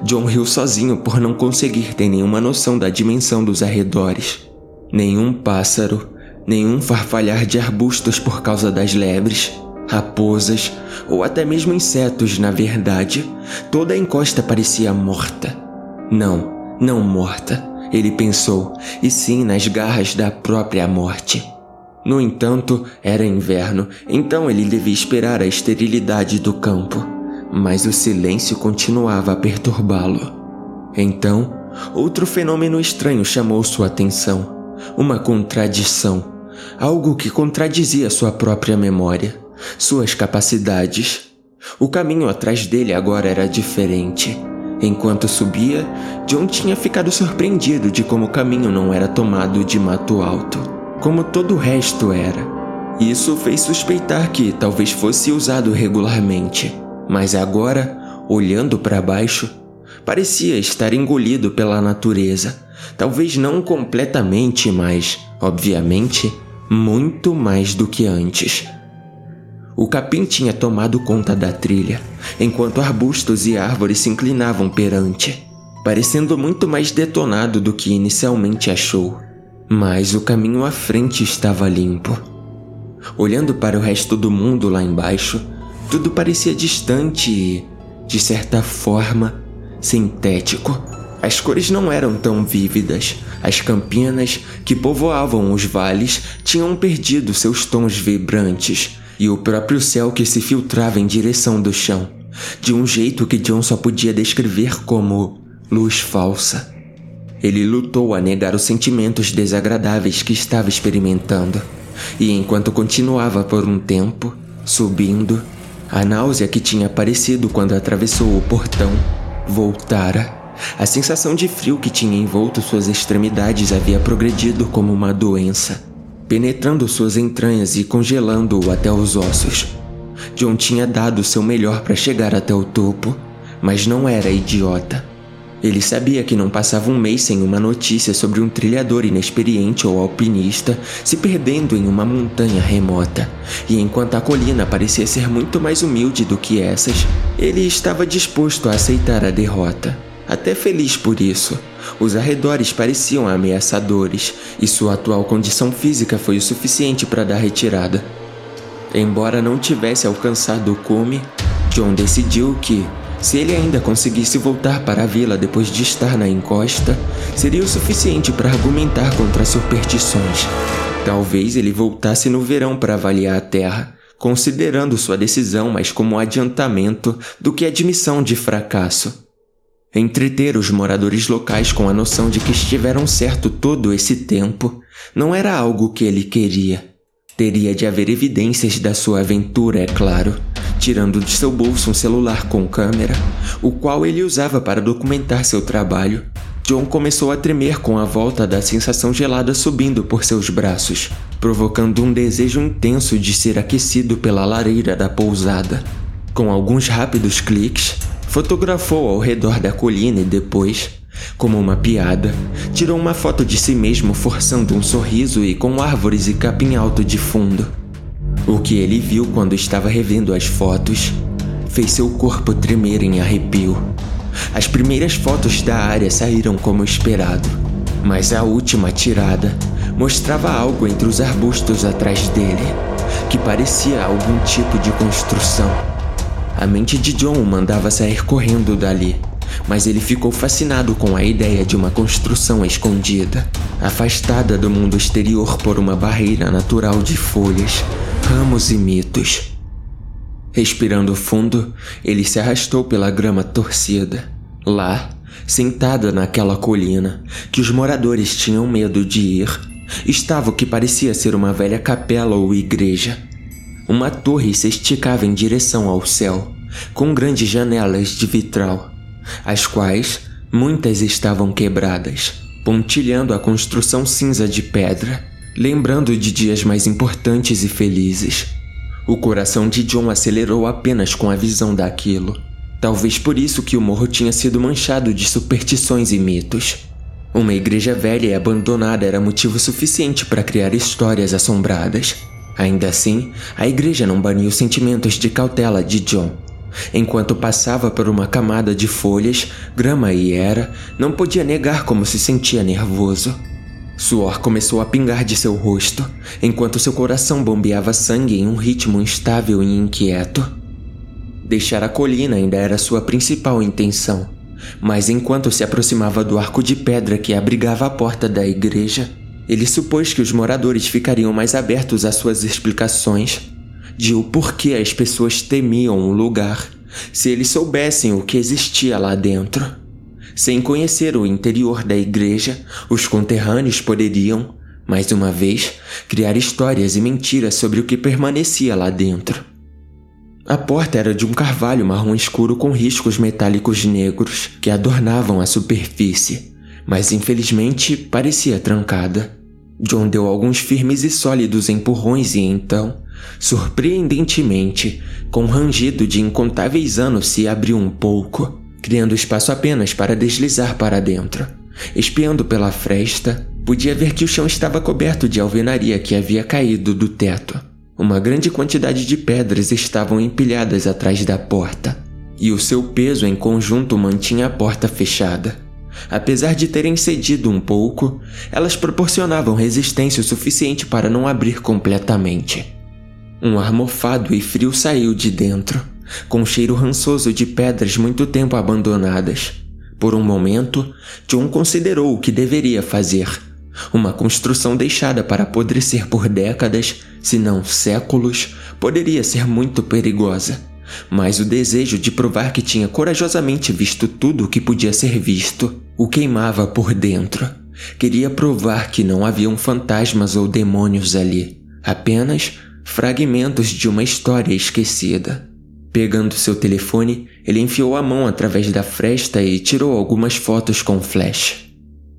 John riu sozinho por não conseguir ter nenhuma noção da dimensão dos arredores. Nenhum pássaro, nenhum farfalhar de arbustos por causa das lebres, raposas ou até mesmo insetos, na verdade, toda a encosta parecia morta. Não, não morta, ele pensou, e sim nas garras da própria morte. No entanto, era inverno, então ele devia esperar a esterilidade do campo, mas o silêncio continuava a perturbá-lo. Então, outro fenômeno estranho chamou sua atenção. Uma contradição, algo que contradizia sua própria memória suas capacidades. O caminho atrás dele agora era diferente. Enquanto subia, John tinha ficado surpreendido de como o caminho não era tomado de mato alto, como todo o resto era. Isso fez suspeitar que talvez fosse usado regularmente, mas agora, olhando para baixo, parecia estar engolido pela natureza. Talvez não completamente, mas, obviamente, muito mais do que antes. O capim tinha tomado conta da trilha, enquanto arbustos e árvores se inclinavam perante, parecendo muito mais detonado do que inicialmente achou. Mas o caminho à frente estava limpo. Olhando para o resto do mundo lá embaixo, tudo parecia distante e, de certa forma, sintético. As cores não eram tão vívidas. As campinas que povoavam os vales tinham perdido seus tons vibrantes e o próprio céu que se filtrava em direção do chão, de um jeito que John só podia descrever como luz falsa. Ele lutou a negar os sentimentos desagradáveis que estava experimentando, e enquanto continuava por um tempo, subindo, a náusea que tinha aparecido quando atravessou o portão voltara. A sensação de frio que tinha envolto suas extremidades havia progredido como uma doença penetrando suas entranhas e congelando-o até os ossos. John tinha dado seu melhor para chegar até o topo, mas não era idiota. Ele sabia que não passava um mês sem uma notícia sobre um trilhador inexperiente ou alpinista se perdendo em uma montanha remota. E enquanto a colina parecia ser muito mais humilde do que essas, ele estava disposto a aceitar a derrota. Até feliz por isso. Os arredores pareciam ameaçadores e sua atual condição física foi o suficiente para dar retirada. Embora não tivesse alcançado o cume, John decidiu que, se ele ainda conseguisse voltar para a vila depois de estar na encosta, seria o suficiente para argumentar contra as superstições. Talvez ele voltasse no verão para avaliar a terra, considerando sua decisão mais como adiantamento do que admissão de fracasso. Entreter os moradores locais com a noção de que estiveram certo todo esse tempo não era algo que ele queria. Teria de haver evidências da sua aventura, é claro, tirando de seu bolso um celular com câmera, o qual ele usava para documentar seu trabalho. John começou a tremer com a volta da sensação gelada subindo por seus braços, provocando um desejo intenso de ser aquecido pela lareira da pousada. Com alguns rápidos cliques, Fotografou ao redor da colina e depois, como uma piada, tirou uma foto de si mesmo forçando um sorriso e com árvores e capim alto de fundo. O que ele viu quando estava revendo as fotos fez seu corpo tremer em arrepio. As primeiras fotos da área saíram como esperado. Mas a última tirada mostrava algo entre os arbustos atrás dele, que parecia algum tipo de construção. A mente de John o mandava sair correndo dali, mas ele ficou fascinado com a ideia de uma construção escondida, afastada do mundo exterior por uma barreira natural de folhas, ramos e mitos. Respirando fundo, ele se arrastou pela grama torcida. Lá, sentada naquela colina, que os moradores tinham medo de ir, estava o que parecia ser uma velha capela ou igreja. Uma torre se esticava em direção ao céu, com grandes janelas de vitral, as quais muitas estavam quebradas, pontilhando a construção cinza de pedra, lembrando de dias mais importantes e felizes. O coração de John acelerou apenas com a visão daquilo. Talvez por isso que o morro tinha sido manchado de superstições e mitos. Uma igreja velha e abandonada era motivo suficiente para criar histórias assombradas. Ainda assim, a igreja não baniu sentimentos de cautela de John. Enquanto passava por uma camada de folhas, grama e era, não podia negar como se sentia nervoso. Suor começou a pingar de seu rosto, enquanto seu coração bombeava sangue em um ritmo instável e inquieto. Deixar a colina ainda era sua principal intenção, mas enquanto se aproximava do arco de pedra que abrigava a porta da igreja, ele supôs que os moradores ficariam mais abertos às suas explicações de o porquê as pessoas temiam o lugar se eles soubessem o que existia lá dentro. Sem conhecer o interior da igreja, os conterrâneos poderiam, mais uma vez, criar histórias e mentiras sobre o que permanecia lá dentro. A porta era de um carvalho marrom escuro com riscos metálicos negros que adornavam a superfície, mas infelizmente parecia trancada. John deu alguns firmes e sólidos empurrões e então, surpreendentemente, com um rangido de incontáveis anos se abriu um pouco criando espaço apenas para deslizar para dentro. Espiando pela fresta, podia ver que o chão estava coberto de alvenaria que havia caído do teto. Uma grande quantidade de pedras estavam empilhadas atrás da porta, e o seu peso em conjunto mantinha a porta fechada. Apesar de terem cedido um pouco, elas proporcionavam resistência o suficiente para não abrir completamente. Um ar mofado e frio saiu de dentro, com um cheiro rançoso de pedras muito tempo abandonadas. Por um momento, John considerou o que deveria fazer. Uma construção deixada para apodrecer por décadas, se não séculos, poderia ser muito perigosa. Mas o desejo de provar que tinha corajosamente visto tudo o que podia ser visto o queimava por dentro. Queria provar que não haviam fantasmas ou demônios ali, apenas fragmentos de uma história esquecida. Pegando seu telefone, ele enfiou a mão através da fresta e tirou algumas fotos com flash.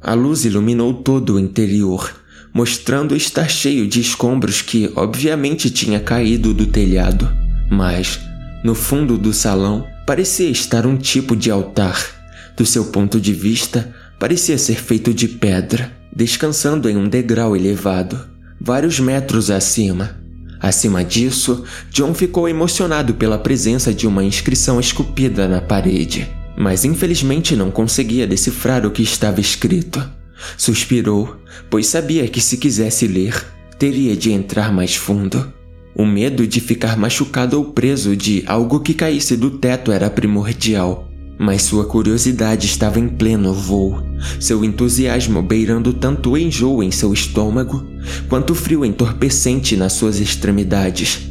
A luz iluminou todo o interior, mostrando estar cheio de escombros que obviamente tinha caído do telhado. Mas, no fundo do salão, parecia estar um tipo de altar. Do seu ponto de vista, parecia ser feito de pedra, descansando em um degrau elevado, vários metros acima. Acima disso, John ficou emocionado pela presença de uma inscrição esculpida na parede, mas infelizmente não conseguia decifrar o que estava escrito. Suspirou, pois sabia que se quisesse ler, teria de entrar mais fundo. O medo de ficar machucado ou preso de algo que caísse do teto era primordial, mas sua curiosidade estava em pleno voo, seu entusiasmo beirando tanto o enjoo em seu estômago quanto o frio entorpecente nas suas extremidades.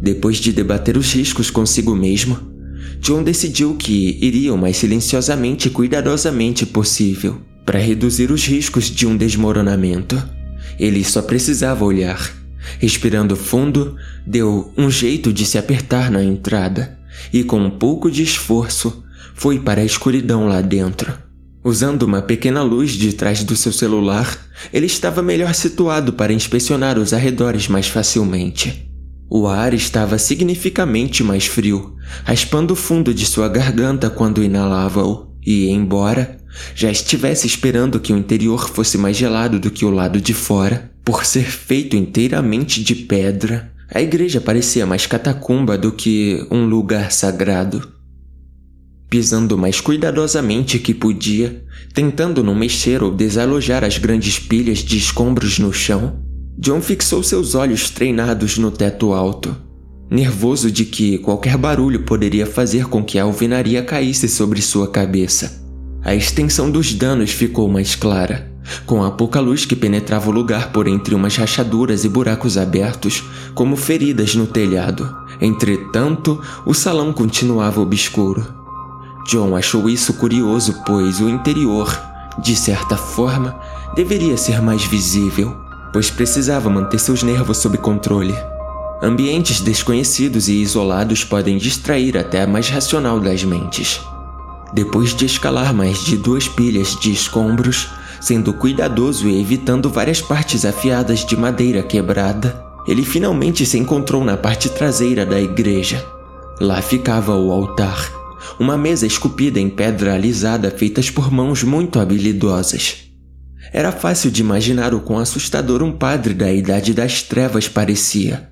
Depois de debater os riscos consigo mesmo, John decidiu que iria o mais silenciosamente e cuidadosamente possível para reduzir os riscos de um desmoronamento. Ele só precisava olhar. Respirando fundo, deu um jeito de se apertar na entrada e, com um pouco de esforço, foi para a escuridão lá dentro. Usando uma pequena luz de trás do seu celular, ele estava melhor situado para inspecionar os arredores mais facilmente. O ar estava significativamente mais frio, raspando o fundo de sua garganta quando inalava-o, e, embora já estivesse esperando que o interior fosse mais gelado do que o lado de fora, por ser feito inteiramente de pedra, a igreja parecia mais catacumba do que um lugar sagrado. Pisando mais cuidadosamente que podia, tentando não mexer ou desalojar as grandes pilhas de escombros no chão. John fixou seus olhos treinados no teto alto, nervoso de que qualquer barulho poderia fazer com que a alvenaria caísse sobre sua cabeça. A extensão dos danos ficou mais clara, com a pouca luz que penetrava o lugar por entre umas rachaduras e buracos abertos, como feridas no telhado. Entretanto, o salão continuava obscuro. John achou isso curioso, pois o interior, de certa forma, deveria ser mais visível, pois precisava manter seus nervos sob controle. Ambientes desconhecidos e isolados podem distrair até a mais racional das mentes. Depois de escalar mais de duas pilhas de escombros, sendo cuidadoso e evitando várias partes afiadas de madeira quebrada, ele finalmente se encontrou na parte traseira da igreja. Lá ficava o altar, uma mesa esculpida em pedra alisada feitas por mãos muito habilidosas. Era fácil de imaginar o quão assustador um padre da Idade das Trevas parecia,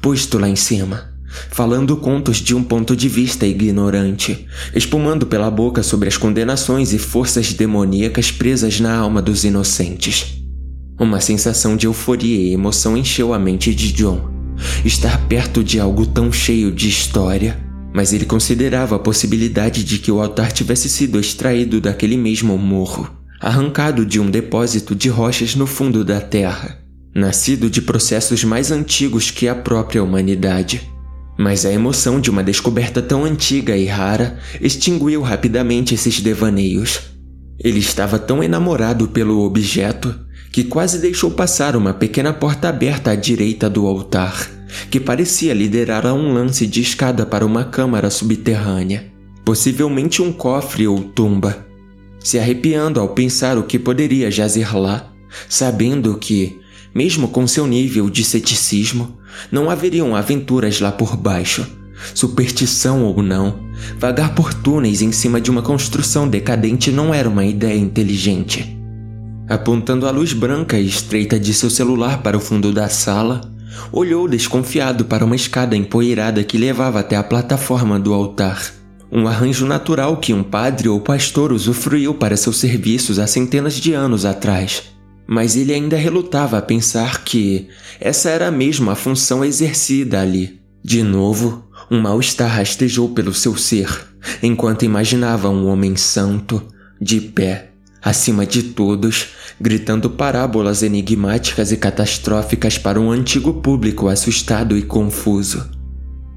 posto lá em cima falando contos de um ponto de vista ignorante, espumando pela boca sobre as condenações e forças demoníacas presas na alma dos inocentes. Uma sensação de euforia e emoção encheu a mente de John. Estar perto de algo tão cheio de história, mas ele considerava a possibilidade de que o altar tivesse sido extraído daquele mesmo morro, arrancado de um depósito de rochas no fundo da terra, nascido de processos mais antigos que a própria humanidade. Mas a emoção de uma descoberta tão antiga e rara extinguiu rapidamente esses devaneios. Ele estava tão enamorado pelo objeto que quase deixou passar uma pequena porta aberta à direita do altar, que parecia liderar a um lance de escada para uma câmara subterrânea, possivelmente um cofre ou tumba. Se arrepiando ao pensar o que poderia jazer lá, sabendo que, mesmo com seu nível de ceticismo, não haveriam aventuras lá por baixo. Superstição ou não, vagar por túneis em cima de uma construção decadente não era uma ideia inteligente. Apontando a luz branca e estreita de seu celular para o fundo da sala, olhou desconfiado para uma escada empoeirada que levava até a plataforma do altar. Um arranjo natural que um padre ou pastor usufruiu para seus serviços há centenas de anos atrás mas ele ainda relutava a pensar que essa era mesmo a função exercida ali. De novo, um mal-estar rastejou pelo seu ser, enquanto imaginava um homem santo, de pé, acima de todos, gritando parábolas enigmáticas e catastróficas para um antigo público assustado e confuso.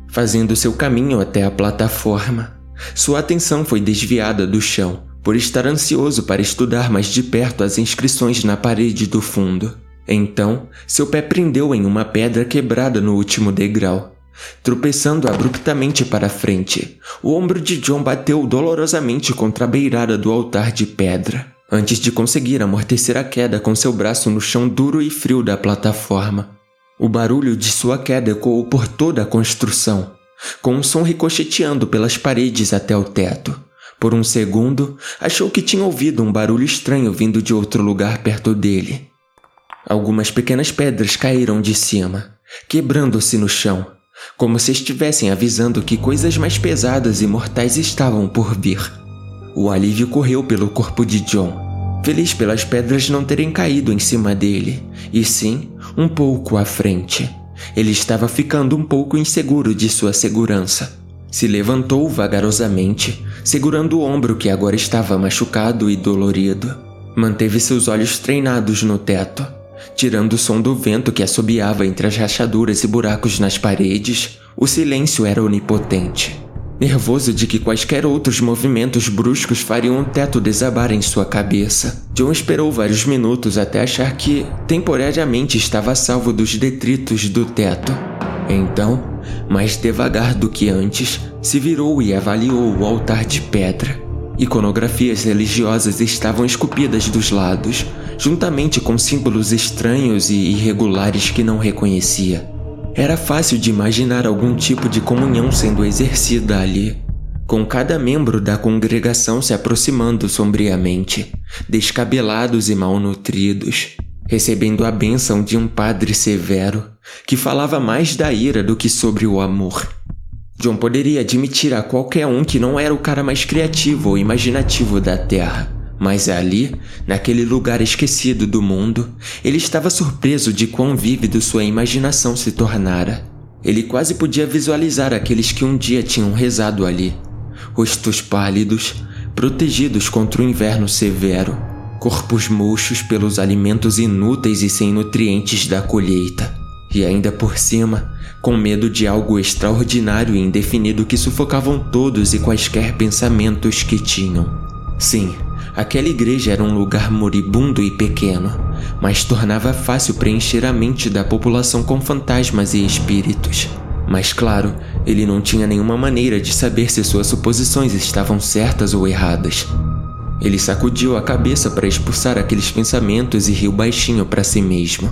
Fazendo seu caminho até a plataforma, sua atenção foi desviada do chão por estar ansioso para estudar mais de perto as inscrições na parede do fundo. Então, seu pé prendeu em uma pedra quebrada no último degrau. Tropeçando abruptamente para frente, o ombro de John bateu dolorosamente contra a beirada do altar de pedra, antes de conseguir amortecer a queda com seu braço no chão duro e frio da plataforma. O barulho de sua queda ecoou por toda a construção, com um som ricocheteando pelas paredes até o teto. Por um segundo, achou que tinha ouvido um barulho estranho vindo de outro lugar perto dele. Algumas pequenas pedras caíram de cima, quebrando-se no chão, como se estivessem avisando que coisas mais pesadas e mortais estavam por vir. O alívio correu pelo corpo de John, feliz pelas pedras não terem caído em cima dele, e sim um pouco à frente. Ele estava ficando um pouco inseguro de sua segurança. Se levantou vagarosamente, segurando o ombro que agora estava machucado e dolorido. Manteve seus olhos treinados no teto, tirando o som do vento que assobiava entre as rachaduras e buracos nas paredes. O silêncio era onipotente. Nervoso de que quaisquer outros movimentos bruscos fariam o teto desabar em sua cabeça, John esperou vários minutos até achar que, temporariamente, estava salvo dos detritos do teto. Então, mais devagar do que antes, se virou e avaliou o altar de pedra. Iconografias religiosas estavam esculpidas dos lados, juntamente com símbolos estranhos e irregulares que não reconhecia. Era fácil de imaginar algum tipo de comunhão sendo exercida ali, com cada membro da congregação se aproximando sombriamente, descabelados e malnutridos, recebendo a bênção de um padre severo que falava mais da ira do que sobre o amor. John poderia admitir a qualquer um que não era o cara mais criativo ou imaginativo da Terra. Mas ali, naquele lugar esquecido do mundo, ele estava surpreso de quão vívido sua imaginação se tornara. Ele quase podia visualizar aqueles que um dia tinham rezado ali. Rostos pálidos, protegidos contra o inverno severo, corpos murchos pelos alimentos inúteis e sem nutrientes da colheita. E ainda por cima, com medo de algo extraordinário e indefinido que sufocavam todos e quaisquer pensamentos que tinham. Sim, aquela igreja era um lugar moribundo e pequeno, mas tornava fácil preencher a mente da população com fantasmas e espíritos. Mas claro, ele não tinha nenhuma maneira de saber se suas suposições estavam certas ou erradas. Ele sacudiu a cabeça para expulsar aqueles pensamentos e riu baixinho para si mesmo,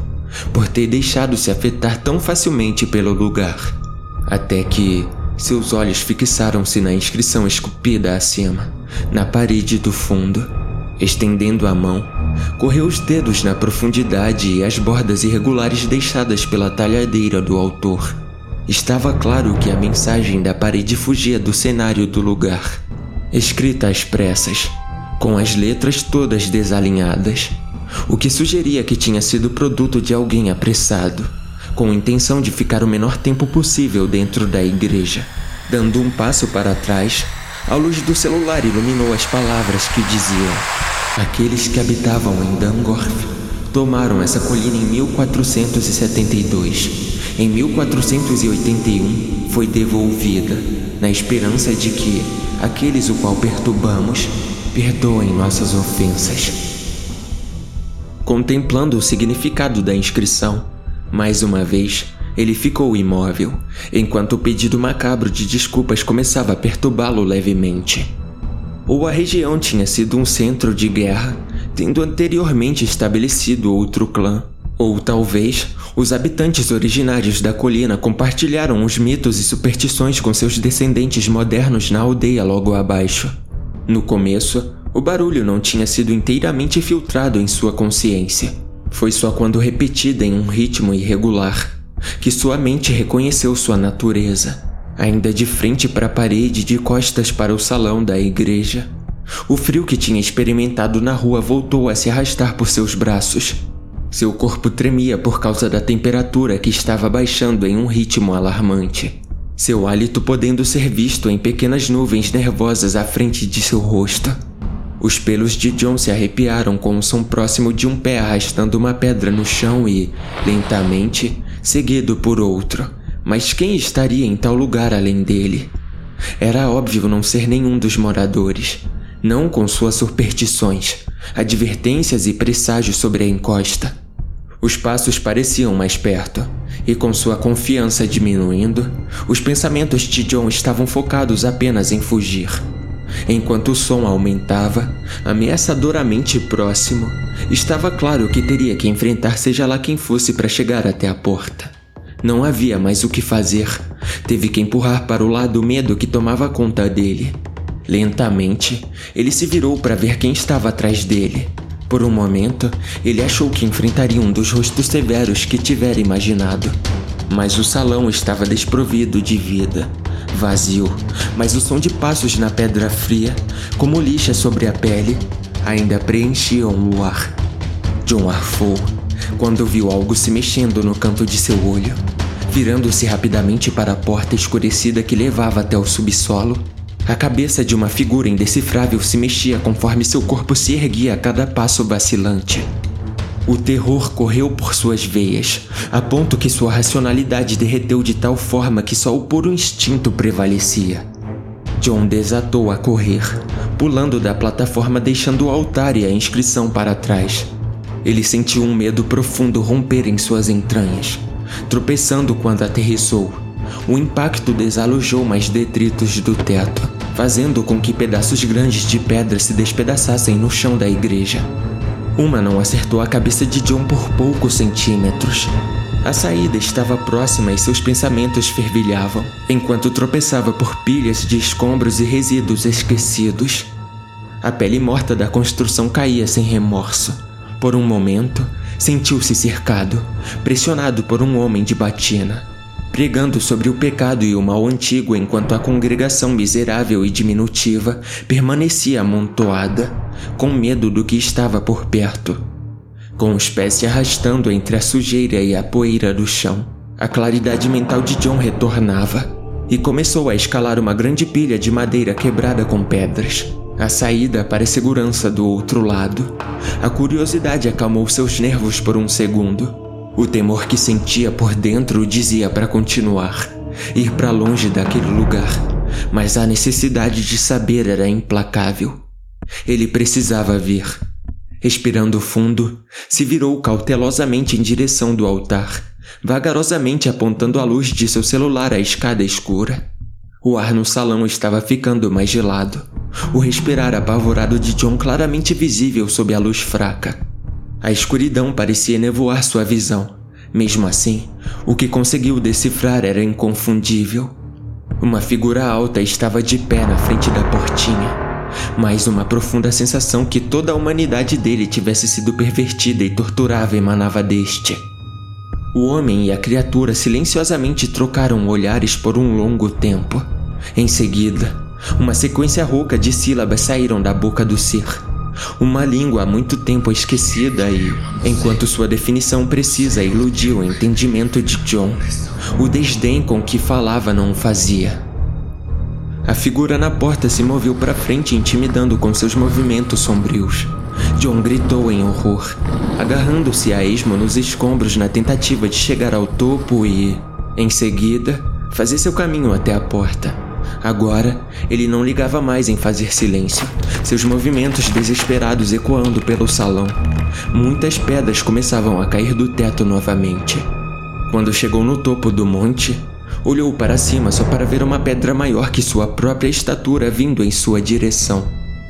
por ter deixado se afetar tão facilmente pelo lugar. Até que seus olhos fixaram-se na inscrição esculpida acima, na parede do fundo. Estendendo a mão, correu os dedos na profundidade e as bordas irregulares deixadas pela talhadeira do autor. Estava claro que a mensagem da parede fugia do cenário do lugar. Escrita às pressas, com as letras todas desalinhadas, o que sugeria que tinha sido produto de alguém apressado, com a intenção de ficar o menor tempo possível dentro da igreja. Dando um passo para trás, a luz do celular iluminou as palavras que diziam: Aqueles que habitavam em Dangorf tomaram essa colina em 1472 em 1481 foi devolvida, na esperança de que aqueles o qual perturbamos perdoem nossas ofensas. Contemplando o significado da inscrição, mais uma vez, ele ficou imóvel, enquanto o pedido macabro de desculpas começava a perturbá-lo levemente. Ou a região tinha sido um centro de guerra, tendo anteriormente estabelecido outro clã, ou talvez os habitantes originários da colina compartilharam os mitos e superstições com seus descendentes modernos na aldeia logo abaixo. No começo, o barulho não tinha sido inteiramente filtrado em sua consciência. Foi só quando repetida em um ritmo irregular que sua mente reconheceu sua natureza, ainda de frente para a parede de costas para o salão da igreja. O frio que tinha experimentado na rua voltou a se arrastar por seus braços seu corpo tremia por causa da temperatura que estava baixando em um ritmo alarmante. Seu hálito podendo ser visto em pequenas nuvens nervosas à frente de seu rosto. Os pelos de John se arrepiaram com o som próximo de um pé arrastando uma pedra no chão e, lentamente, seguido por outro. Mas quem estaria em tal lugar além dele? Era óbvio não ser nenhum dos moradores, não com suas superstições, advertências e presságios sobre a encosta. Os passos pareciam mais perto, e com sua confiança diminuindo, os pensamentos de John estavam focados apenas em fugir. Enquanto o som aumentava, ameaçadoramente próximo, estava claro que teria que enfrentar seja lá quem fosse para chegar até a porta. Não havia mais o que fazer. Teve que empurrar para o lado o medo que tomava conta dele. Lentamente, ele se virou para ver quem estava atrás dele. Por um momento, ele achou que enfrentaria um dos rostos severos que tivera imaginado. Mas o salão estava desprovido de vida, vazio, mas o som de passos na pedra fria, como lixa sobre a pele, ainda preenchiam o ar. John arfou quando viu algo se mexendo no canto de seu olho. Virando-se rapidamente para a porta escurecida que levava até o subsolo, a cabeça de uma figura indecifrável se mexia conforme seu corpo se erguia a cada passo vacilante. O terror correu por suas veias, a ponto que sua racionalidade derreteu de tal forma que só o puro instinto prevalecia. John desatou a correr, pulando da plataforma deixando o altar e a inscrição para trás. Ele sentiu um medo profundo romper em suas entranhas, tropeçando quando aterrissou o impacto desalojou mais detritos do teto, fazendo com que pedaços grandes de pedra se despedaçassem no chão da igreja. Uma não acertou a cabeça de John por poucos centímetros. A saída estava próxima e seus pensamentos fervilhavam, enquanto tropeçava por pilhas de escombros e resíduos esquecidos. A pele morta da construção caía sem remorso. Por um momento, sentiu-se cercado, pressionado por um homem de batina. Pregando sobre o pecado e o mal antigo enquanto a congregação miserável e diminutiva permanecia amontoada, com medo do que estava por perto. Com os pés se arrastando entre a sujeira e a poeira do chão, a claridade mental de John retornava e começou a escalar uma grande pilha de madeira quebrada com pedras. A saída para a segurança do outro lado. A curiosidade acalmou seus nervos por um segundo. O temor que sentia por dentro dizia para continuar, ir para longe daquele lugar, mas a necessidade de saber era implacável. Ele precisava vir. Respirando fundo, se virou cautelosamente em direção do altar, vagarosamente apontando a luz de seu celular à escada escura. O ar no salão estava ficando mais gelado, o respirar apavorado de John claramente visível sob a luz fraca. A escuridão parecia nevoar sua visão. Mesmo assim, o que conseguiu decifrar era inconfundível. Uma figura alta estava de pé na frente da portinha, mas uma profunda sensação que toda a humanidade dele tivesse sido pervertida e torturada emanava deste. O homem e a criatura silenciosamente trocaram olhares por um longo tempo. Em seguida, uma sequência rouca de sílabas saíram da boca do ser. Uma língua há muito tempo esquecida e, enquanto sua definição precisa iludiu o entendimento de John, o desdém com que falava não o fazia. A figura na porta se moveu para frente, intimidando com seus movimentos sombrios. John gritou em horror, agarrando-se a esmo nos escombros na tentativa de chegar ao topo e, em seguida, fazer seu caminho até a porta. Agora, ele não ligava mais em fazer silêncio, seus movimentos desesperados ecoando pelo salão. Muitas pedras começavam a cair do teto novamente. Quando chegou no topo do monte, olhou para cima só para ver uma pedra maior que sua própria estatura vindo em sua direção.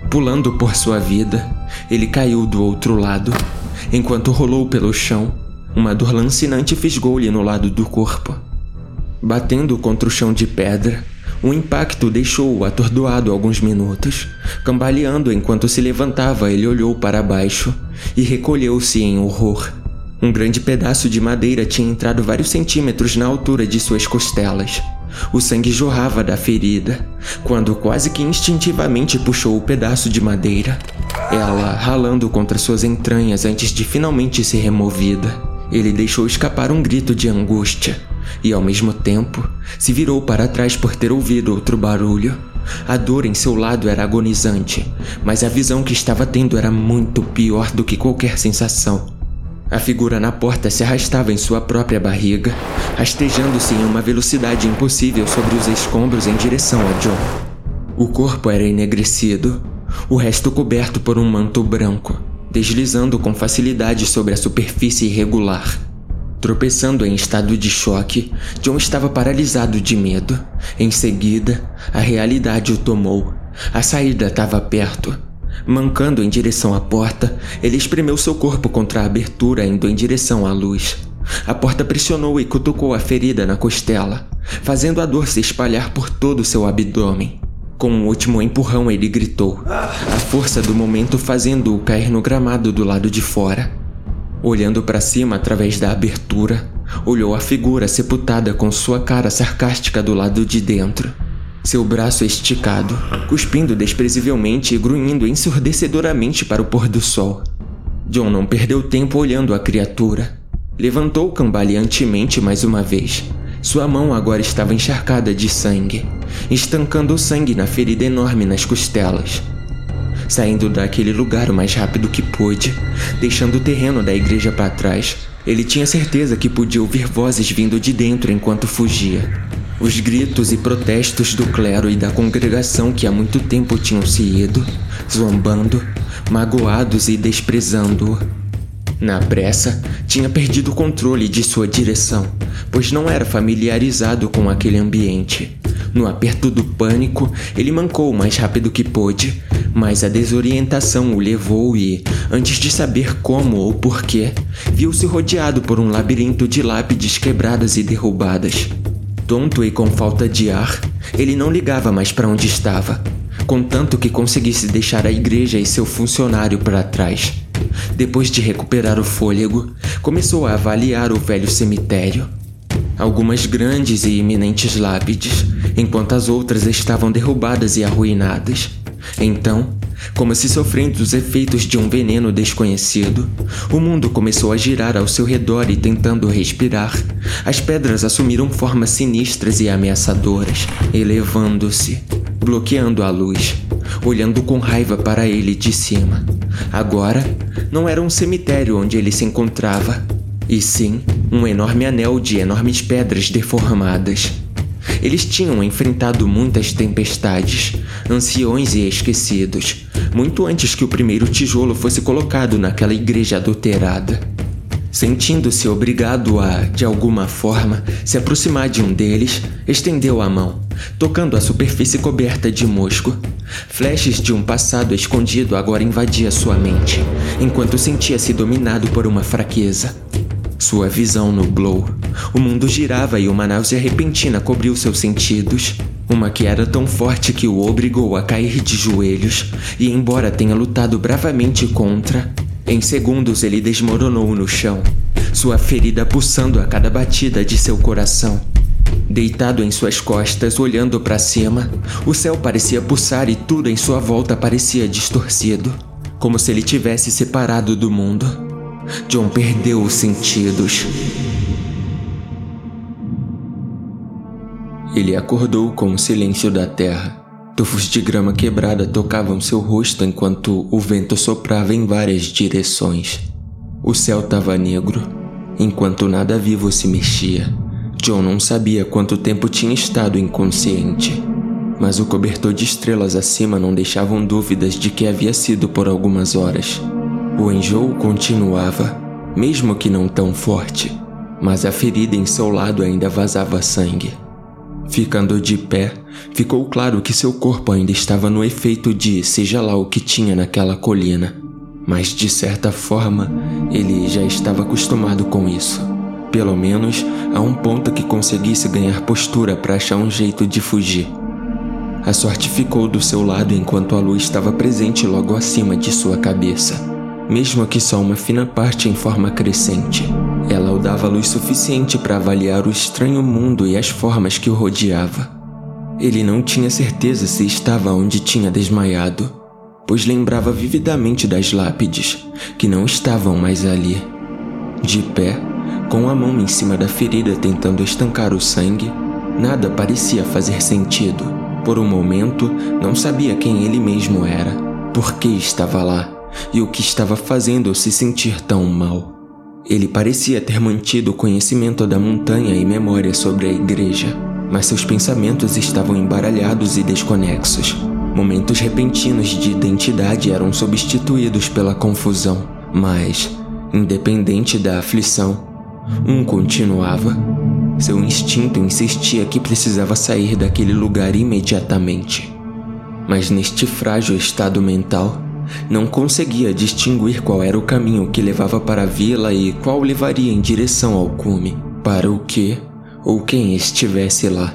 Pulando por sua vida, ele caiu do outro lado. Enquanto rolou pelo chão, uma dor lancinante fisgou-lhe no lado do corpo. Batendo contra o chão de pedra, o impacto deixou-o atordoado alguns minutos. Cambaleando enquanto se levantava, ele olhou para baixo e recolheu-se em horror. Um grande pedaço de madeira tinha entrado vários centímetros na altura de suas costelas. O sangue jorrava da ferida, quando quase que instintivamente puxou o pedaço de madeira. Ela ralando contra suas entranhas antes de finalmente ser removida. Ele deixou escapar um grito de angústia e, ao mesmo tempo, se virou para trás por ter ouvido outro barulho. A dor em seu lado era agonizante, mas a visão que estava tendo era muito pior do que qualquer sensação. A figura na porta se arrastava em sua própria barriga, rastejando-se em uma velocidade impossível sobre os escombros em direção a John. O corpo era enegrecido, o resto coberto por um manto branco, deslizando com facilidade sobre a superfície irregular. Tropeçando em estado de choque, John estava paralisado de medo. Em seguida, a realidade o tomou. A saída estava perto. Mancando em direção à porta, ele espremeu seu corpo contra a abertura, indo em direção à luz. A porta pressionou e cutucou a ferida na costela, fazendo a dor se espalhar por todo seu abdômen. Com um último empurrão, ele gritou, a força do momento fazendo-o cair no gramado do lado de fora. Olhando para cima através da abertura, olhou a figura sepultada com sua cara sarcástica do lado de dentro. Seu braço esticado, cuspindo desprezivelmente e grunhindo ensurdecedoramente para o pôr do sol. John não perdeu tempo olhando a criatura. Levantou cambaleantemente mais uma vez. Sua mão agora estava encharcada de sangue, estancando o sangue na ferida enorme nas costelas saindo daquele lugar o mais rápido que pôde, deixando o terreno da igreja para trás. Ele tinha certeza que podia ouvir vozes vindo de dentro enquanto fugia. Os gritos e protestos do clero e da congregação que há muito tempo tinham se ido, zombando, magoados e desprezando-o. Na pressa, tinha perdido o controle de sua direção, pois não era familiarizado com aquele ambiente. No aperto do pânico, ele mancou o mais rápido que pôde, mas a desorientação o levou e, antes de saber como ou porquê, viu-se rodeado por um labirinto de lápides quebradas e derrubadas. Tonto e com falta de ar, ele não ligava mais para onde estava, contanto que conseguisse deixar a igreja e seu funcionário para trás. Depois de recuperar o fôlego, começou a avaliar o velho cemitério. algumas grandes e iminentes lápides, enquanto as outras estavam derrubadas e arruinadas. Então, como se sofrendo os efeitos de um veneno desconhecido, o mundo começou a girar ao seu redor e tentando respirar. As pedras assumiram formas sinistras e ameaçadoras, elevando-se, bloqueando a luz, olhando com raiva para ele de cima. Agora, não era um cemitério onde ele se encontrava, e sim um enorme anel de enormes pedras deformadas. Eles tinham enfrentado muitas tempestades, anciões e esquecidos, muito antes que o primeiro tijolo fosse colocado naquela igreja adulterada. Sentindo-se obrigado a, de alguma forma, se aproximar de um deles, estendeu a mão, tocando a superfície coberta de musgo. Flashes de um passado escondido agora invadia sua mente, enquanto sentia-se dominado por uma fraqueza. Sua visão nublou. O mundo girava e uma náusea repentina cobriu seus sentidos. Uma que era tão forte que o obrigou a cair de joelhos, e embora tenha lutado bravamente contra, em segundos ele desmoronou no chão, sua ferida pulsando a cada batida de seu coração. Deitado em suas costas, olhando para cima, o céu parecia pulsar e tudo em sua volta parecia distorcido, como se ele tivesse separado do mundo. John perdeu os sentidos. Ele acordou com o silêncio da terra. Tufos de grama quebrada tocavam seu rosto enquanto o vento soprava em várias direções. O céu estava negro, enquanto nada vivo se mexia. John não sabia quanto tempo tinha estado inconsciente, mas o cobertor de estrelas acima não deixavam dúvidas de que havia sido por algumas horas. O enjoo continuava, mesmo que não tão forte, mas a ferida em seu lado ainda vazava sangue. Ficando de pé, ficou claro que seu corpo ainda estava no efeito de seja lá o que tinha naquela colina, mas de certa forma ele já estava acostumado com isso. Pelo menos a um ponto que conseguisse ganhar postura para achar um jeito de fugir. A sorte ficou do seu lado enquanto a luz estava presente logo acima de sua cabeça mesmo que só uma fina parte em forma crescente. Ela o dava luz suficiente para avaliar o estranho mundo e as formas que o rodeava. Ele não tinha certeza se estava onde tinha desmaiado, pois lembrava vividamente das lápides, que não estavam mais ali. De pé, com a mão em cima da ferida tentando estancar o sangue, nada parecia fazer sentido. Por um momento, não sabia quem ele mesmo era, por que estava lá e o que estava fazendo se sentir tão mal. Ele parecia ter mantido conhecimento da montanha e memória sobre a igreja, mas seus pensamentos estavam embaralhados e desconexos. Momentos repentinos de identidade eram substituídos pela confusão, mas, independente da aflição, um continuava. Seu instinto insistia que precisava sair daquele lugar imediatamente. Mas neste frágil estado mental, não conseguia distinguir qual era o caminho que levava para a vila e qual levaria em direção ao cume, para o que ou quem estivesse lá.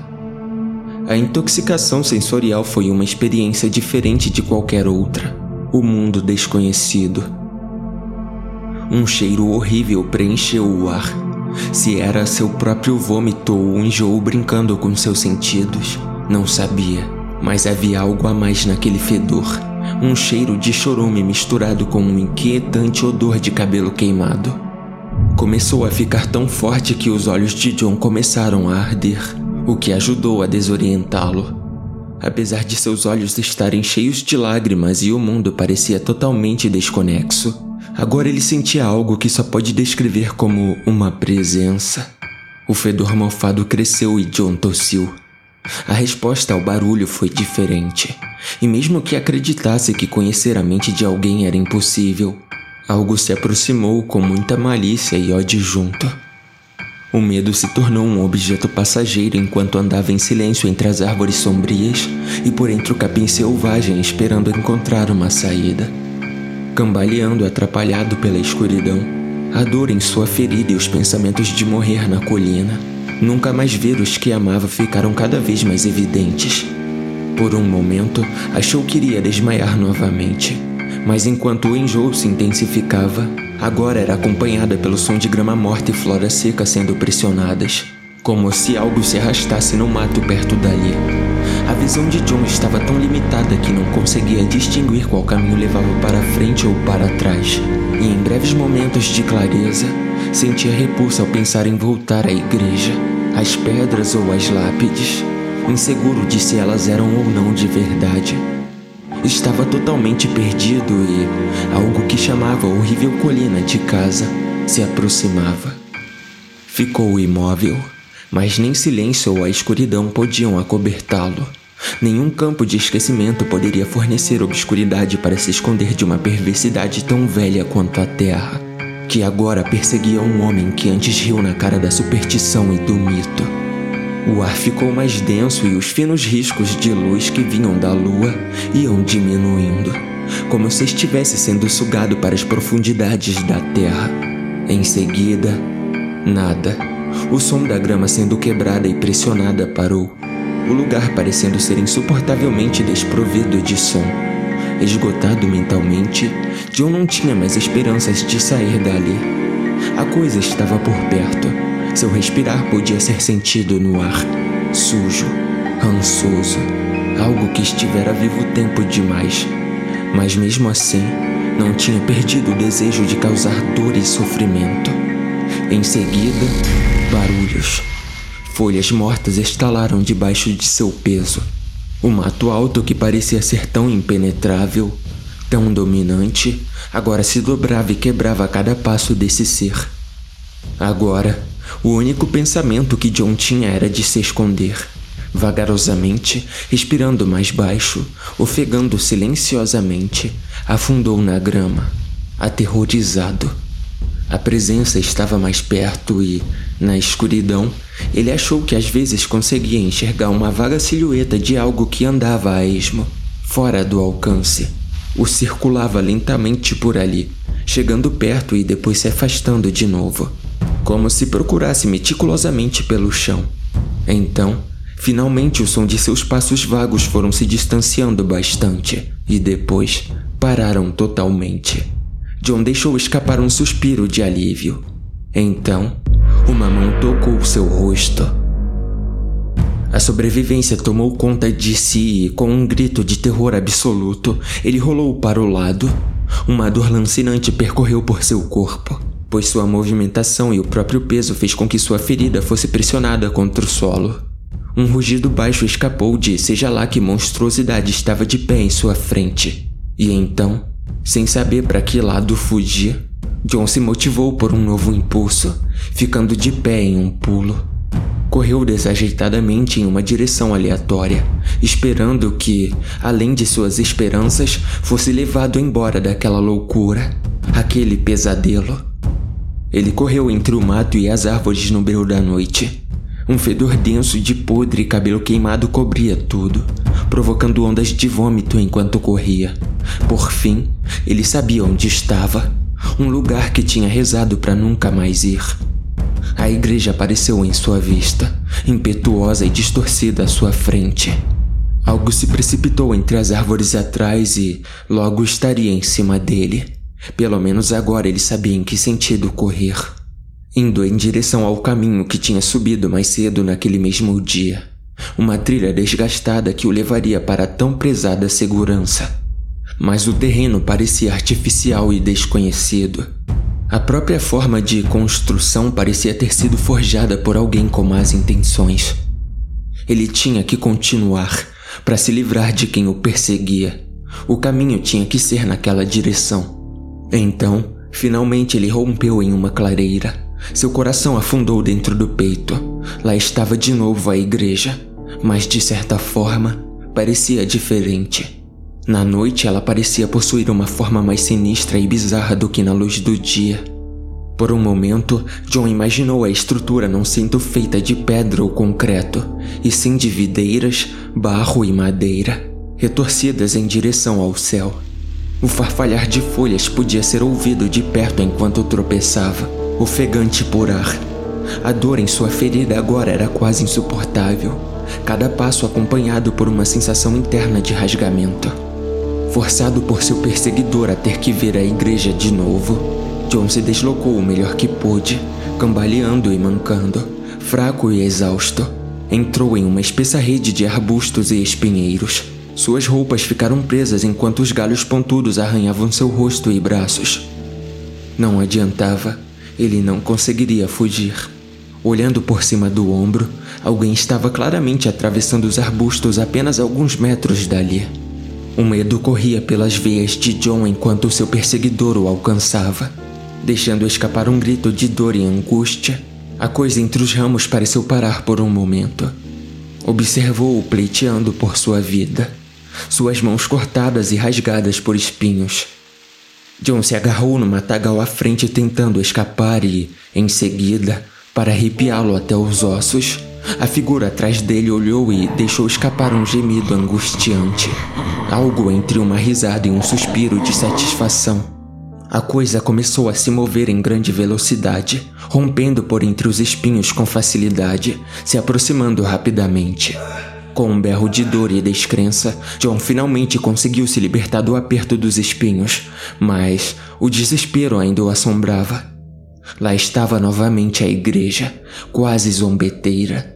A intoxicação sensorial foi uma experiência diferente de qualquer outra. O mundo desconhecido. Um cheiro horrível preencheu o ar. Se era seu próprio vômito ou enjoo brincando com seus sentidos, não sabia, mas havia algo a mais naquele fedor um cheiro de chorume misturado com um inquietante odor de cabelo queimado. Começou a ficar tão forte que os olhos de John começaram a arder, o que ajudou a desorientá-lo. Apesar de seus olhos estarem cheios de lágrimas e o mundo parecia totalmente desconexo, agora ele sentia algo que só pode descrever como uma presença. O fedor mofado cresceu e John tossiu. A resposta ao barulho foi diferente, e mesmo que acreditasse que conhecer a mente de alguém era impossível, algo se aproximou com muita malícia e ódio junto. O medo se tornou um objeto passageiro enquanto andava em silêncio entre as árvores sombrias e por entre o capim selvagem esperando encontrar uma saída. Cambaleando atrapalhado pela escuridão, a dor em sua ferida e os pensamentos de morrer na colina Nunca mais ver os que amava ficaram cada vez mais evidentes. Por um momento, achou que iria desmaiar novamente, mas enquanto o enjoo se intensificava, agora era acompanhada pelo som de grama morta e flora seca sendo pressionadas, como se algo se arrastasse no mato perto dali. A visão de John estava tão limitada que não conseguia distinguir qual caminho levava para frente ou para trás. E em breves momentos de clareza, sentia repulsa ao pensar em voltar à igreja, às pedras ou às lápides, inseguro de se elas eram ou não de verdade. Estava totalmente perdido e algo que chamava a horrível colina de casa se aproximava. Ficou imóvel, mas nem silêncio ou a escuridão podiam acobertá-lo. Nenhum campo de esquecimento poderia fornecer obscuridade para se esconder de uma perversidade tão velha quanto a terra, que agora perseguia um homem que antes riu na cara da superstição e do mito. O ar ficou mais denso e os finos riscos de luz que vinham da lua iam diminuindo, como se estivesse sendo sugado para as profundidades da terra. Em seguida, nada. O som da grama sendo quebrada e pressionada parou o lugar parecendo ser insuportavelmente desprovido de som. Esgotado mentalmente, John não tinha mais esperanças de sair dali. A coisa estava por perto. Seu respirar podia ser sentido no ar. Sujo, rançoso, algo que estivera vivo tempo demais. Mas mesmo assim, não tinha perdido o desejo de causar dor e sofrimento. Em seguida, barulhos Folhas mortas estalaram debaixo de seu peso. O mato alto que parecia ser tão impenetrável, tão dominante, agora se dobrava e quebrava a cada passo desse ser. Agora, o único pensamento que John tinha era de se esconder. Vagarosamente, respirando mais baixo, ofegando silenciosamente, afundou na grama, aterrorizado. A presença estava mais perto e, na escuridão, ele achou que às vezes conseguia enxergar uma vaga silhueta de algo que andava a esmo, fora do alcance. O circulava lentamente por ali, chegando perto e depois se afastando de novo, como se procurasse meticulosamente pelo chão. Então, finalmente o som de seus passos vagos foram se distanciando bastante e depois pararam totalmente. John deixou escapar um suspiro de alívio. Então, uma mão tocou seu rosto. A sobrevivência tomou conta de si e, com um grito de terror absoluto, ele rolou para o lado. Uma dor lancinante percorreu por seu corpo, pois sua movimentação e o próprio peso fez com que sua ferida fosse pressionada contra o solo. Um rugido baixo escapou de seja lá que monstruosidade estava de pé em sua frente. E então, sem saber para que lado fugir, John se motivou por um novo impulso, ficando de pé em um pulo. Correu desajeitadamente em uma direção aleatória, esperando que, além de suas esperanças, fosse levado embora daquela loucura, aquele pesadelo. Ele correu entre o mato e as árvores no breu da noite. Um fedor denso de podre e cabelo queimado cobria tudo, provocando ondas de vômito enquanto corria. Por fim, ele sabia onde estava um lugar que tinha rezado para nunca mais ir. A igreja apareceu em sua vista, impetuosa e distorcida à sua frente. Algo se precipitou entre as árvores atrás e logo estaria em cima dele. Pelo menos agora ele sabia em que sentido correr. Indo em direção ao caminho que tinha subido mais cedo naquele mesmo dia. Uma trilha desgastada que o levaria para tão prezada segurança mas o terreno parecia artificial e desconhecido. A própria forma de construção parecia ter sido forjada por alguém com más intenções. Ele tinha que continuar para se livrar de quem o perseguia. O caminho tinha que ser naquela direção. Então, finalmente ele rompeu em uma clareira. Seu coração afundou dentro do peito. Lá estava de novo a igreja, mas de certa forma parecia diferente. Na noite, ela parecia possuir uma forma mais sinistra e bizarra do que na luz do dia. Por um momento, John imaginou a estrutura não sendo feita de pedra ou concreto, e sim de videiras, barro e madeira, retorcidas em direção ao céu. O farfalhar de folhas podia ser ouvido de perto enquanto tropeçava, ofegante por ar. A dor em sua ferida agora era quase insuportável, cada passo acompanhado por uma sensação interna de rasgamento. Forçado por seu perseguidor a ter que ver a igreja de novo, John se deslocou o melhor que pôde, cambaleando e mancando, fraco e exausto, entrou em uma espessa rede de arbustos e espinheiros. Suas roupas ficaram presas enquanto os galhos pontudos arranhavam seu rosto e braços. Não adiantava, ele não conseguiria fugir. Olhando por cima do ombro, alguém estava claramente atravessando os arbustos apenas alguns metros dali. O medo corria pelas veias de John enquanto seu perseguidor o alcançava. Deixando escapar um grito de dor e angústia, a coisa entre os ramos pareceu parar por um momento. Observou-o pleiteando por sua vida, suas mãos cortadas e rasgadas por espinhos. John se agarrou no matagal à frente tentando escapar e, em seguida, para arrepiá-lo até os ossos, a figura atrás dele olhou e deixou escapar um gemido angustiante, algo entre uma risada e um suspiro de satisfação. A coisa começou a se mover em grande velocidade, rompendo por entre os espinhos com facilidade, se aproximando rapidamente. Com um berro de dor e descrença, John finalmente conseguiu se libertar do aperto dos espinhos, mas o desespero ainda o assombrava. Lá estava novamente a igreja, quase zombeteira,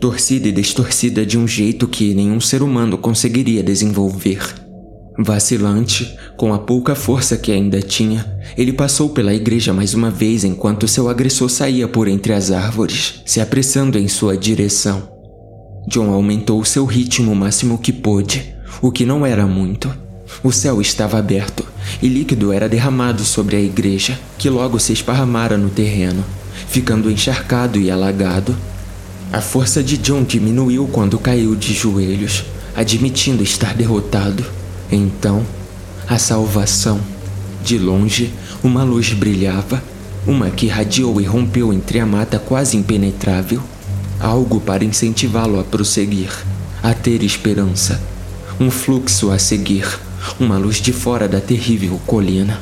torcida e distorcida de um jeito que nenhum ser humano conseguiria desenvolver. Vacilante, com a pouca força que ainda tinha, ele passou pela igreja mais uma vez enquanto seu agressor saía por entre as árvores, se apressando em sua direção. John aumentou seu ritmo o máximo que pôde, o que não era muito. O céu estava aberto e líquido era derramado sobre a igreja, que logo se esparramara no terreno, ficando encharcado e alagado. A força de John diminuiu quando caiu de joelhos, admitindo estar derrotado. Então, a salvação. De longe, uma luz brilhava, uma que radiou e rompeu entre a mata quase impenetrável. Algo para incentivá-lo a prosseguir, a ter esperança. Um fluxo a seguir, uma luz de fora da terrível colina.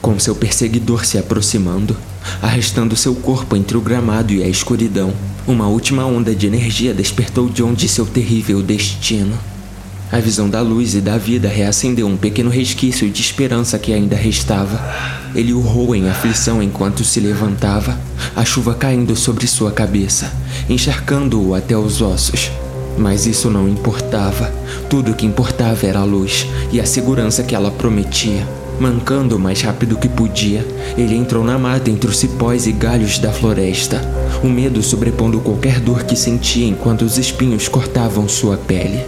Com seu perseguidor se aproximando, arrastando seu corpo entre o gramado e a escuridão, uma última onda de energia despertou John de seu terrível destino. A visão da luz e da vida reacendeu um pequeno resquício de esperança que ainda restava. Ele urrou em aflição enquanto se levantava, a chuva caindo sobre sua cabeça, encharcando-o até os ossos. Mas isso não importava. Tudo o que importava era a luz e a segurança que ela prometia. Mancando o mais rápido que podia, ele entrou na mata entre os cipós e galhos da floresta, o medo sobrepondo qualquer dor que sentia enquanto os espinhos cortavam sua pele.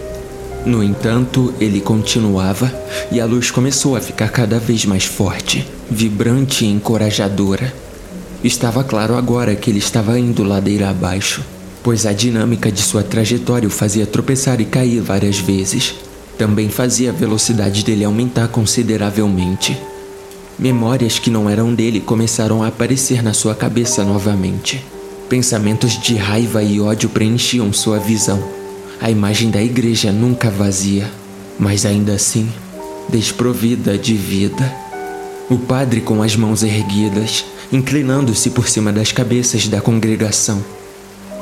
No entanto, ele continuava e a luz começou a ficar cada vez mais forte, vibrante e encorajadora. Estava claro agora que ele estava indo ladeira abaixo, pois a dinâmica de sua trajetória o fazia tropeçar e cair várias vezes também fazia a velocidade dele aumentar consideravelmente. Memórias que não eram dele começaram a aparecer na sua cabeça novamente. Pensamentos de raiva e ódio preenchiam sua visão. A imagem da igreja nunca vazia, mas ainda assim desprovida de vida. O padre com as mãos erguidas, inclinando-se por cima das cabeças da congregação.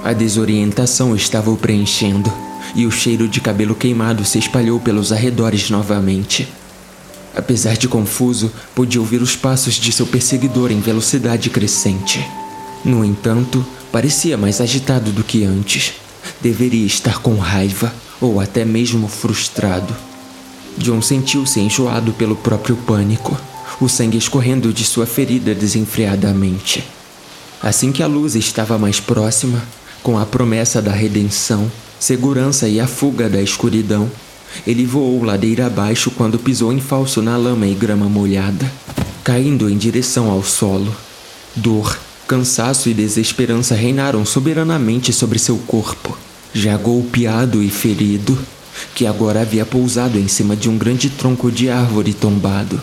A desorientação estava o preenchendo e o cheiro de cabelo queimado se espalhou pelos arredores novamente. Apesar de confuso, podia ouvir os passos de seu perseguidor em velocidade crescente. No entanto, parecia mais agitado do que antes. Deveria estar com raiva ou até mesmo frustrado. John sentiu-se enjoado pelo próprio pânico, o sangue escorrendo de sua ferida desenfreadamente. Assim que a luz estava mais próxima, com a promessa da redenção, segurança e a fuga da escuridão. Ele voou ladeira abaixo quando pisou em falso na lama e grama molhada, caindo em direção ao solo. Dor, cansaço e desesperança reinaram soberanamente sobre seu corpo, já golpeado e ferido, que agora havia pousado em cima de um grande tronco de árvore tombado.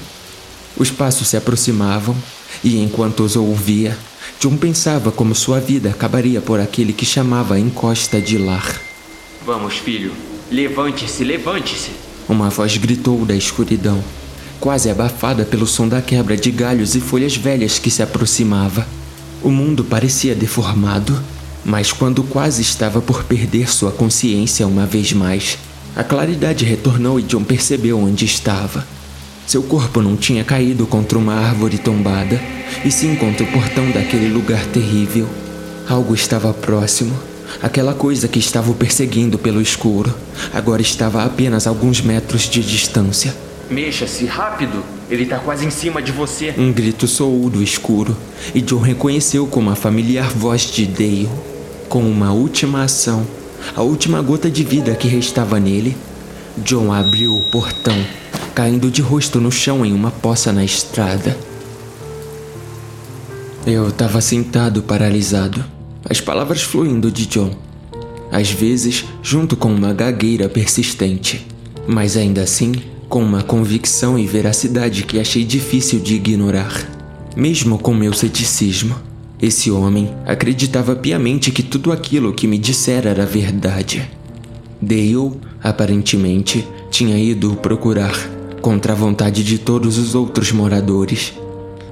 Os passos se aproximavam, e enquanto os ouvia, John pensava como sua vida acabaria por aquele que chamava a encosta de lar. Vamos, filho. Levante-se, levante-se. Uma voz gritou da escuridão, quase abafada pelo som da quebra de galhos e folhas velhas que se aproximava. O mundo parecia deformado, mas quando quase estava por perder sua consciência uma vez mais, a claridade retornou e John percebeu onde estava. Seu corpo não tinha caído contra uma árvore tombada, e sim contra o portão daquele lugar terrível. Algo estava próximo. Aquela coisa que estava o perseguindo pelo escuro agora estava a apenas alguns metros de distância. Mexa-se rápido! Ele tá quase em cima de você. Um grito soou do escuro e John reconheceu como a familiar voz de Dale. Com uma última ação, a última gota de vida que restava nele, John abriu o portão, caindo de rosto no chão em uma poça na estrada. Eu estava sentado paralisado, as palavras fluindo de John. Às vezes, junto com uma gagueira persistente, mas ainda assim, com uma convicção e veracidade que achei difícil de ignorar. Mesmo com meu ceticismo, esse homem acreditava piamente que tudo aquilo que me dissera era verdade. Dale, aparentemente, tinha ido procurar, contra a vontade de todos os outros moradores.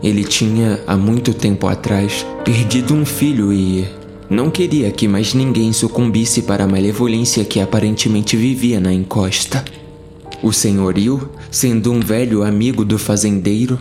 Ele tinha, há muito tempo atrás, perdido um filho e não queria que mais ninguém sucumbisse para a malevolência que aparentemente vivia na encosta. O senhorio, sendo um velho amigo do fazendeiro,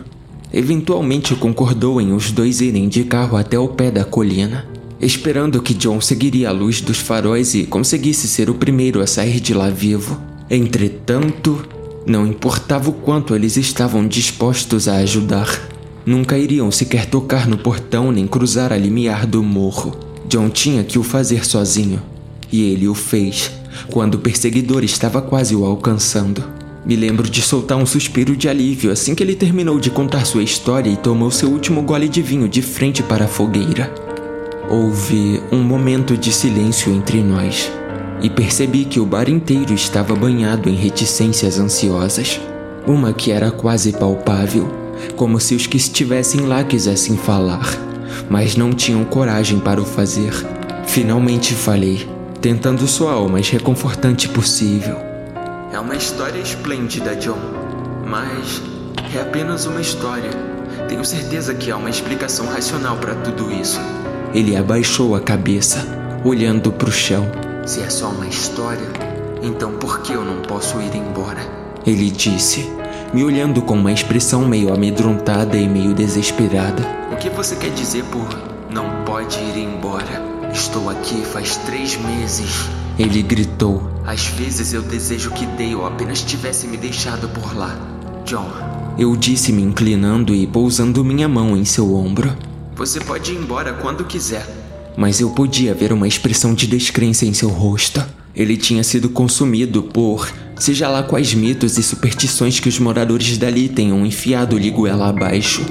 eventualmente concordou em os dois irem de carro até o pé da colina esperando que John seguiria a luz dos faróis e conseguisse ser o primeiro a sair de lá vivo. Entretanto, não importava o quanto eles estavam dispostos a ajudar, nunca iriam sequer tocar no portão nem cruzar a limiar do morro. John tinha que o fazer sozinho, e ele o fez quando o perseguidor estava quase o alcançando. Me lembro de soltar um suspiro de alívio assim que ele terminou de contar sua história e tomou seu último gole de vinho de frente para a fogueira. Houve um momento de silêncio entre nós e percebi que o bar inteiro estava banhado em reticências ansiosas. Uma que era quase palpável, como se os que estivessem lá quisessem falar, mas não tinham coragem para o fazer. Finalmente falei, tentando soar o mais reconfortante possível. É uma história esplêndida, John, mas é apenas uma história. Tenho certeza que há uma explicação racional para tudo isso. Ele abaixou a cabeça, olhando para o chão. Se é só uma história, então por que eu não posso ir embora? Ele disse, me olhando com uma expressão meio amedrontada e meio desesperada. O que você quer dizer por não pode ir embora? Estou aqui faz três meses. Ele gritou. Às vezes eu desejo que Dale apenas tivesse me deixado por lá. John. Eu disse, me inclinando e pousando minha mão em seu ombro. Você pode ir embora quando quiser. Mas eu podia ver uma expressão de descrença em seu rosto. Ele tinha sido consumido por, seja lá quais mitos e superstições que os moradores dali tenham enfiado lhe goela abaixo.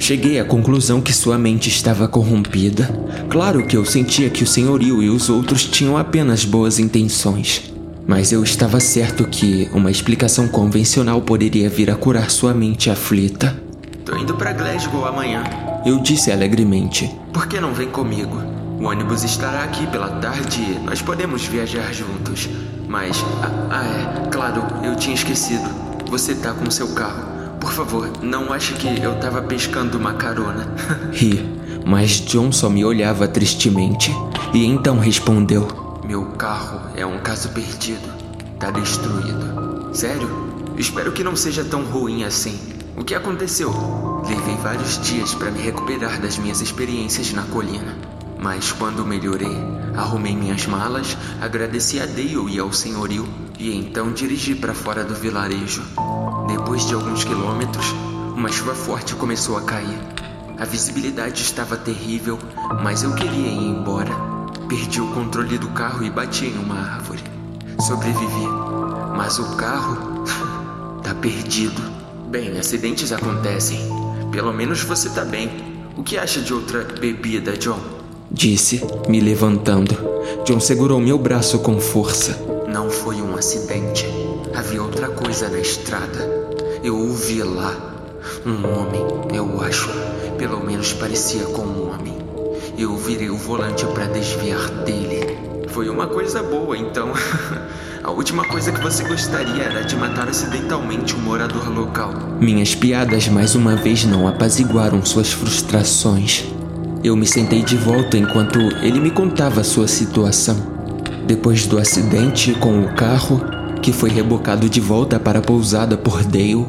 Cheguei à conclusão que sua mente estava corrompida. Claro que eu sentia que o senhorio e os outros tinham apenas boas intenções. Mas eu estava certo que uma explicação convencional poderia vir a curar sua mente aflita. Tô indo para Glasgow amanhã. Eu disse alegremente. Por que não vem comigo? O ônibus estará aqui pela tarde e nós podemos viajar juntos. Mas, ah, ah é, claro, eu tinha esquecido. Você tá com seu carro. Por favor, não ache que eu tava pescando uma carona. Ri, mas John só me olhava tristemente e então respondeu: Meu carro é um caso perdido. Tá destruído. Sério? Espero que não seja tão ruim assim. O que aconteceu? Levei vários dias para me recuperar das minhas experiências na colina. Mas quando melhorei, arrumei minhas malas, agradeci a Dale e ao senhorio e então dirigi para fora do vilarejo. Depois de alguns quilômetros, uma chuva forte começou a cair. A visibilidade estava terrível, mas eu queria ir embora. Perdi o controle do carro e bati em uma árvore. Sobrevivi, mas o carro tá perdido. Bem, acidentes acontecem. Pelo menos você tá bem. O que acha de outra bebida, John? Disse, me levantando. John segurou meu braço com força. Não foi um acidente. Havia outra coisa na estrada. Eu o vi lá. Um homem, eu acho. Pelo menos parecia com um homem. Eu virei o volante para desviar dele. Foi uma coisa boa, então. A última coisa que você gostaria era de matar acidentalmente um morador local. Minhas piadas mais uma vez não apaziguaram suas frustrações. Eu me sentei de volta enquanto ele me contava sua situação. Depois do acidente com o carro, que foi rebocado de volta para a pousada por Dale,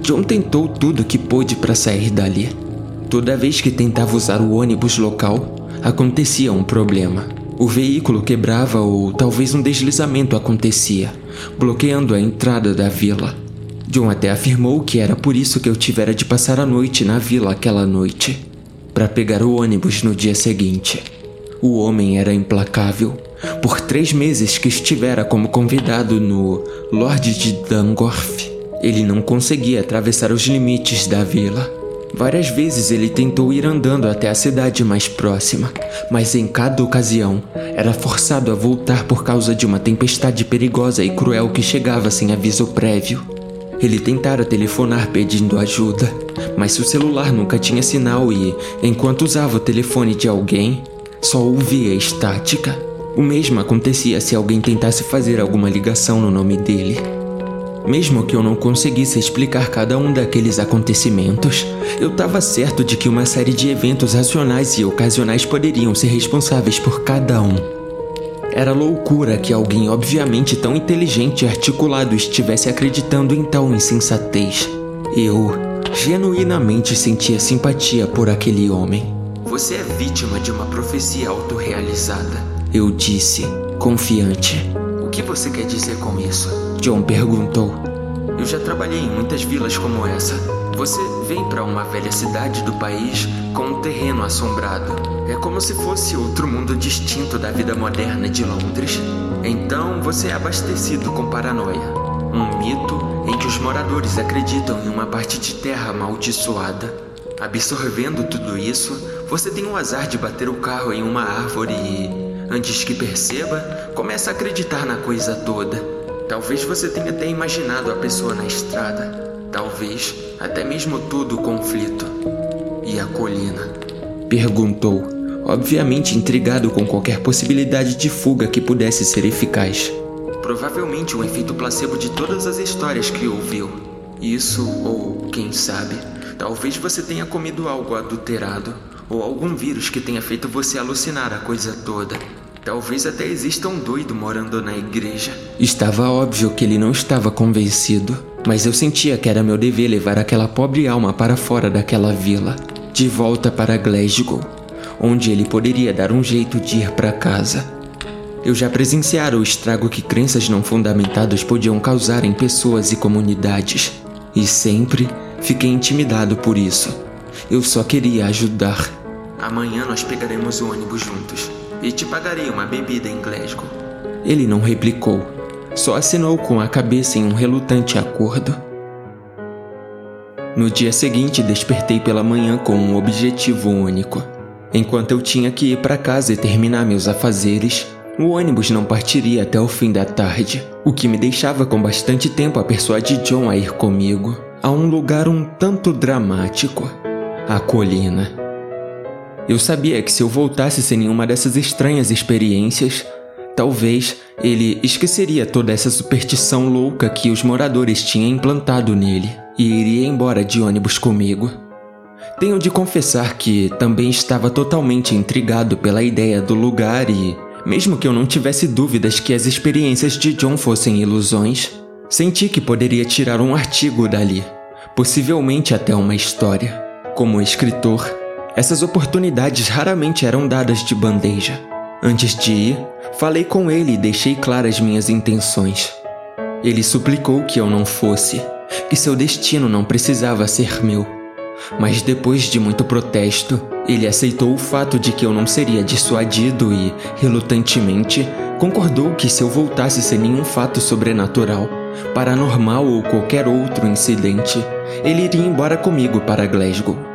John tentou tudo que pôde para sair dali. Toda vez que tentava usar o ônibus local, acontecia um problema. O veículo quebrava ou talvez um deslizamento acontecia, bloqueando a entrada da vila. John até afirmou que era por isso que eu tivera de passar a noite na vila aquela noite, para pegar o ônibus no dia seguinte. O homem era implacável. Por três meses que estivera como convidado no Lorde de Dangorf, ele não conseguia atravessar os limites da vila. Várias vezes ele tentou ir andando até a cidade mais próxima, mas em cada ocasião era forçado a voltar por causa de uma tempestade perigosa e cruel que chegava sem aviso prévio. Ele tentara telefonar pedindo ajuda, mas seu celular nunca tinha sinal e, enquanto usava o telefone de alguém, só ouvia estática. O mesmo acontecia se alguém tentasse fazer alguma ligação no nome dele. Mesmo que eu não conseguisse explicar cada um daqueles acontecimentos, eu estava certo de que uma série de eventos racionais e ocasionais poderiam ser responsáveis por cada um. Era loucura que alguém obviamente tão inteligente e articulado estivesse acreditando em tal insensatez. Eu genuinamente sentia simpatia por aquele homem. Você é vítima de uma profecia autorrealizada. Eu disse, confiante. O que você quer dizer com isso? John perguntou. Eu já trabalhei em muitas vilas como essa. Você vem para uma velha cidade do país com um terreno assombrado. É como se fosse outro mundo distinto da vida moderna de Londres. Então você é abastecido com paranoia. Um mito em que os moradores acreditam em uma parte de terra amaldiçoada. Absorvendo tudo isso, você tem o azar de bater o carro em uma árvore e, antes que perceba, começa a acreditar na coisa toda. Talvez você tenha até imaginado a pessoa na estrada. Talvez até mesmo todo o conflito. E a colina? Perguntou, obviamente intrigado com qualquer possibilidade de fuga que pudesse ser eficaz. Provavelmente um efeito placebo de todas as histórias que ouviu. Isso, ou quem sabe, talvez você tenha comido algo adulterado, ou algum vírus que tenha feito você alucinar a coisa toda. Talvez até exista um doido morando na igreja. Estava óbvio que ele não estava convencido, mas eu sentia que era meu dever levar aquela pobre alma para fora daquela vila, de volta para Glasgow, onde ele poderia dar um jeito de ir para casa. Eu já presenciara o estrago que crenças não fundamentadas podiam causar em pessoas e comunidades, e sempre fiquei intimidado por isso. Eu só queria ajudar. Amanhã nós pegaremos o ônibus juntos e te pagarei uma bebida em Glasgow. Ele não replicou, só assinou com a cabeça em um relutante acordo. No dia seguinte, despertei pela manhã com um objetivo único. Enquanto eu tinha que ir para casa e terminar meus afazeres, o ônibus não partiria até o fim da tarde, o que me deixava com bastante tempo a persuadir John a ir comigo a um lugar um tanto dramático a colina. Eu sabia que se eu voltasse sem nenhuma dessas estranhas experiências, talvez ele esqueceria toda essa superstição louca que os moradores tinham implantado nele e iria embora de ônibus comigo. Tenho de confessar que também estava totalmente intrigado pela ideia do lugar e, mesmo que eu não tivesse dúvidas que as experiências de John fossem ilusões, senti que poderia tirar um artigo dali, possivelmente até uma história. Como escritor, essas oportunidades raramente eram dadas de bandeja. Antes de ir, falei com ele e deixei claras minhas intenções. Ele suplicou que eu não fosse, que seu destino não precisava ser meu. Mas depois de muito protesto, ele aceitou o fato de que eu não seria dissuadido e, relutantemente, concordou que se eu voltasse sem nenhum fato sobrenatural, paranormal ou qualquer outro incidente, ele iria embora comigo para Glasgow.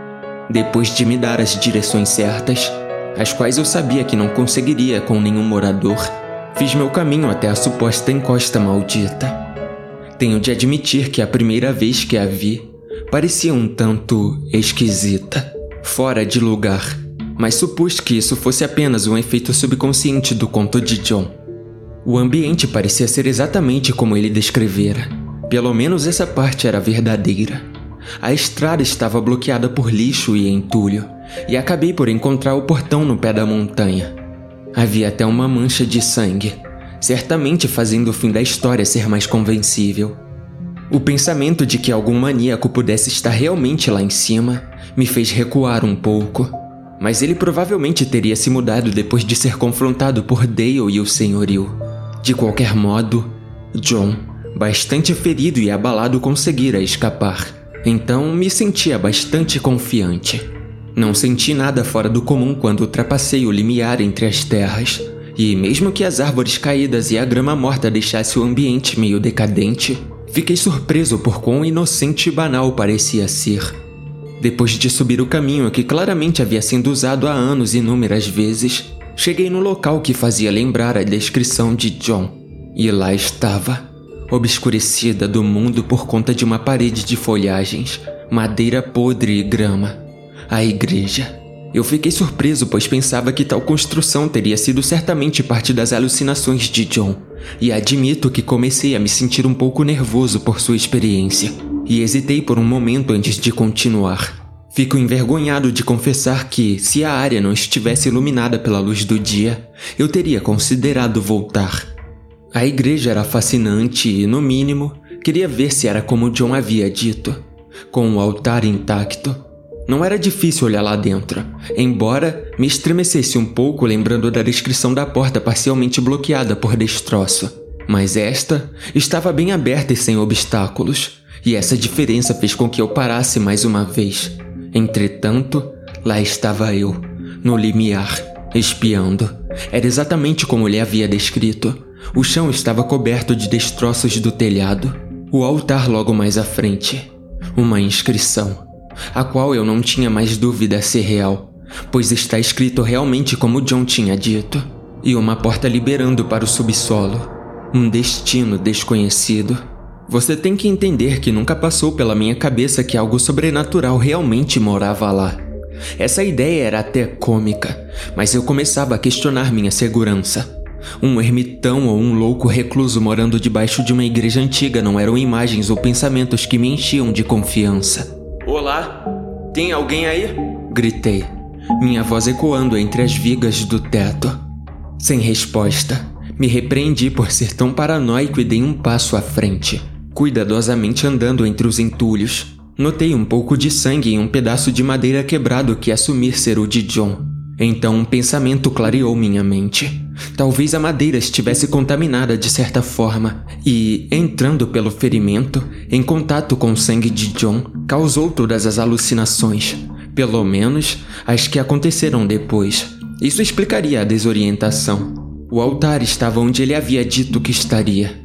Depois de me dar as direções certas, as quais eu sabia que não conseguiria com nenhum morador, fiz meu caminho até a suposta encosta maldita. Tenho de admitir que a primeira vez que a vi, parecia um tanto esquisita, fora de lugar, mas supus que isso fosse apenas um efeito subconsciente do conto de John. O ambiente parecia ser exatamente como ele descrevera. Pelo menos essa parte era verdadeira. A estrada estava bloqueada por lixo e entulho, e acabei por encontrar o portão no pé da montanha. Havia até uma mancha de sangue, certamente fazendo o fim da história ser mais convencível. O pensamento de que algum maníaco pudesse estar realmente lá em cima me fez recuar um pouco. mas ele provavelmente teria se mudado depois de ser confrontado por Dale e o senhorio. De qualquer modo, John, bastante ferido e abalado, conseguira escapar. Então me sentia bastante confiante. Não senti nada fora do comum quando ultrapassei o limiar entre as terras, e mesmo que as árvores caídas e a grama morta deixasse o ambiente meio decadente, fiquei surpreso por quão inocente e banal parecia ser. Depois de subir o caminho que claramente havia sido usado há anos inúmeras vezes, cheguei no local que fazia lembrar a descrição de John. E lá estava, obscurecida do mundo por conta de uma parede de folhagens, madeira podre e grama. A igreja. Eu fiquei surpreso, pois pensava que tal construção teria sido certamente parte das alucinações de John, e admito que comecei a me sentir um pouco nervoso por sua experiência e hesitei por um momento antes de continuar. Fico envergonhado de confessar que, se a área não estivesse iluminada pela luz do dia, eu teria considerado voltar. A igreja era fascinante e, no mínimo, queria ver se era como John havia dito, com o altar intacto. Não era difícil olhar lá dentro, embora me estremecesse um pouco lembrando da descrição da porta parcialmente bloqueada por destroço. Mas esta estava bem aberta e sem obstáculos, e essa diferença fez com que eu parasse mais uma vez. Entretanto, lá estava eu, no limiar, espiando. Era exatamente como ele havia descrito. O chão estava coberto de destroços do telhado. O altar logo mais à frente. Uma inscrição, a qual eu não tinha mais dúvida ser real, pois está escrito realmente como John tinha dito. E uma porta liberando para o subsolo. Um destino desconhecido. Você tem que entender que nunca passou pela minha cabeça que algo sobrenatural realmente morava lá. Essa ideia era até cômica, mas eu começava a questionar minha segurança. Um ermitão ou um louco recluso morando debaixo de uma igreja antiga não eram imagens ou pensamentos que me enchiam de confiança. Olá, tem alguém aí? Gritei, minha voz ecoando entre as vigas do teto. Sem resposta, me repreendi por ser tão paranoico e dei um passo à frente cuidadosamente andando entre os entulhos. Notei um pouco de sangue em um pedaço de madeira quebrado que assumir ser o de John. Então um pensamento clareou minha mente. Talvez a madeira estivesse contaminada de certa forma e, entrando pelo ferimento, em contato com o sangue de John, causou todas as alucinações. Pelo menos as que aconteceram depois. Isso explicaria a desorientação. O altar estava onde ele havia dito que estaria.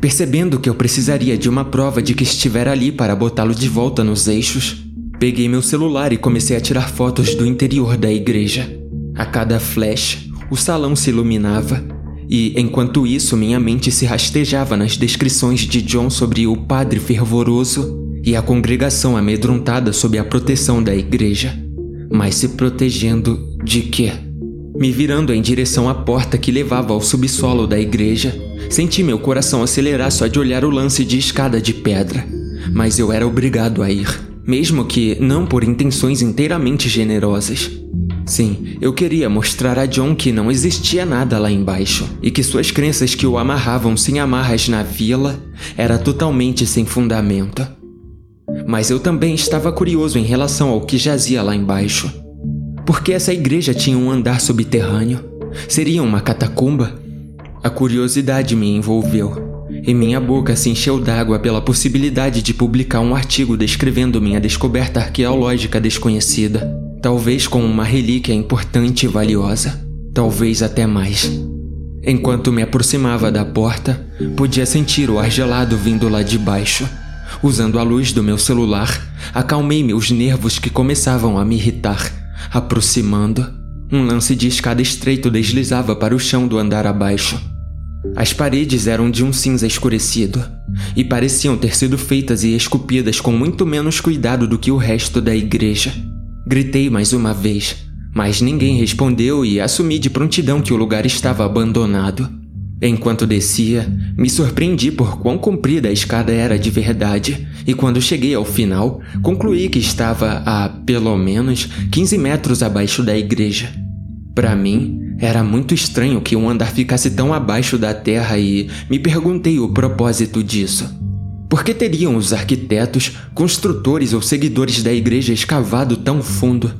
Percebendo que eu precisaria de uma prova de que estivera ali para botá-lo de volta nos eixos, peguei meu celular e comecei a tirar fotos do interior da igreja. A cada flash, o salão se iluminava, e enquanto isso minha mente se rastejava nas descrições de John sobre o padre fervoroso e a congregação amedrontada sob a proteção da igreja. Mas se protegendo de quê? Me virando em direção à porta que levava ao subsolo da igreja, Senti meu coração acelerar só de olhar o lance de escada de pedra. Mas eu era obrigado a ir, mesmo que não por intenções inteiramente generosas. Sim, eu queria mostrar a John que não existia nada lá embaixo e que suas crenças que o amarravam sem amarras na vila era totalmente sem fundamento. Mas eu também estava curioso em relação ao que jazia lá embaixo. Porque essa igreja tinha um andar subterrâneo? Seria uma catacumba? A curiosidade me envolveu, e minha boca se encheu d'água pela possibilidade de publicar um artigo descrevendo minha descoberta arqueológica desconhecida, talvez com uma relíquia importante e valiosa, talvez até mais. Enquanto me aproximava da porta, podia sentir o ar gelado vindo lá de baixo. Usando a luz do meu celular, acalmei meus nervos que começavam a me irritar, aproximando. Um lance de escada estreito deslizava para o chão do andar abaixo. As paredes eram de um cinza escurecido e pareciam ter sido feitas e esculpidas com muito menos cuidado do que o resto da igreja. Gritei mais uma vez, mas ninguém respondeu e assumi de prontidão que o lugar estava abandonado. Enquanto descia, me surpreendi por quão comprida a escada era de verdade, e quando cheguei ao final, concluí que estava a, pelo menos, 15 metros abaixo da igreja. Para mim, era muito estranho que um andar ficasse tão abaixo da terra e me perguntei o propósito disso. Por que teriam os arquitetos, construtores ou seguidores da igreja escavado tão fundo?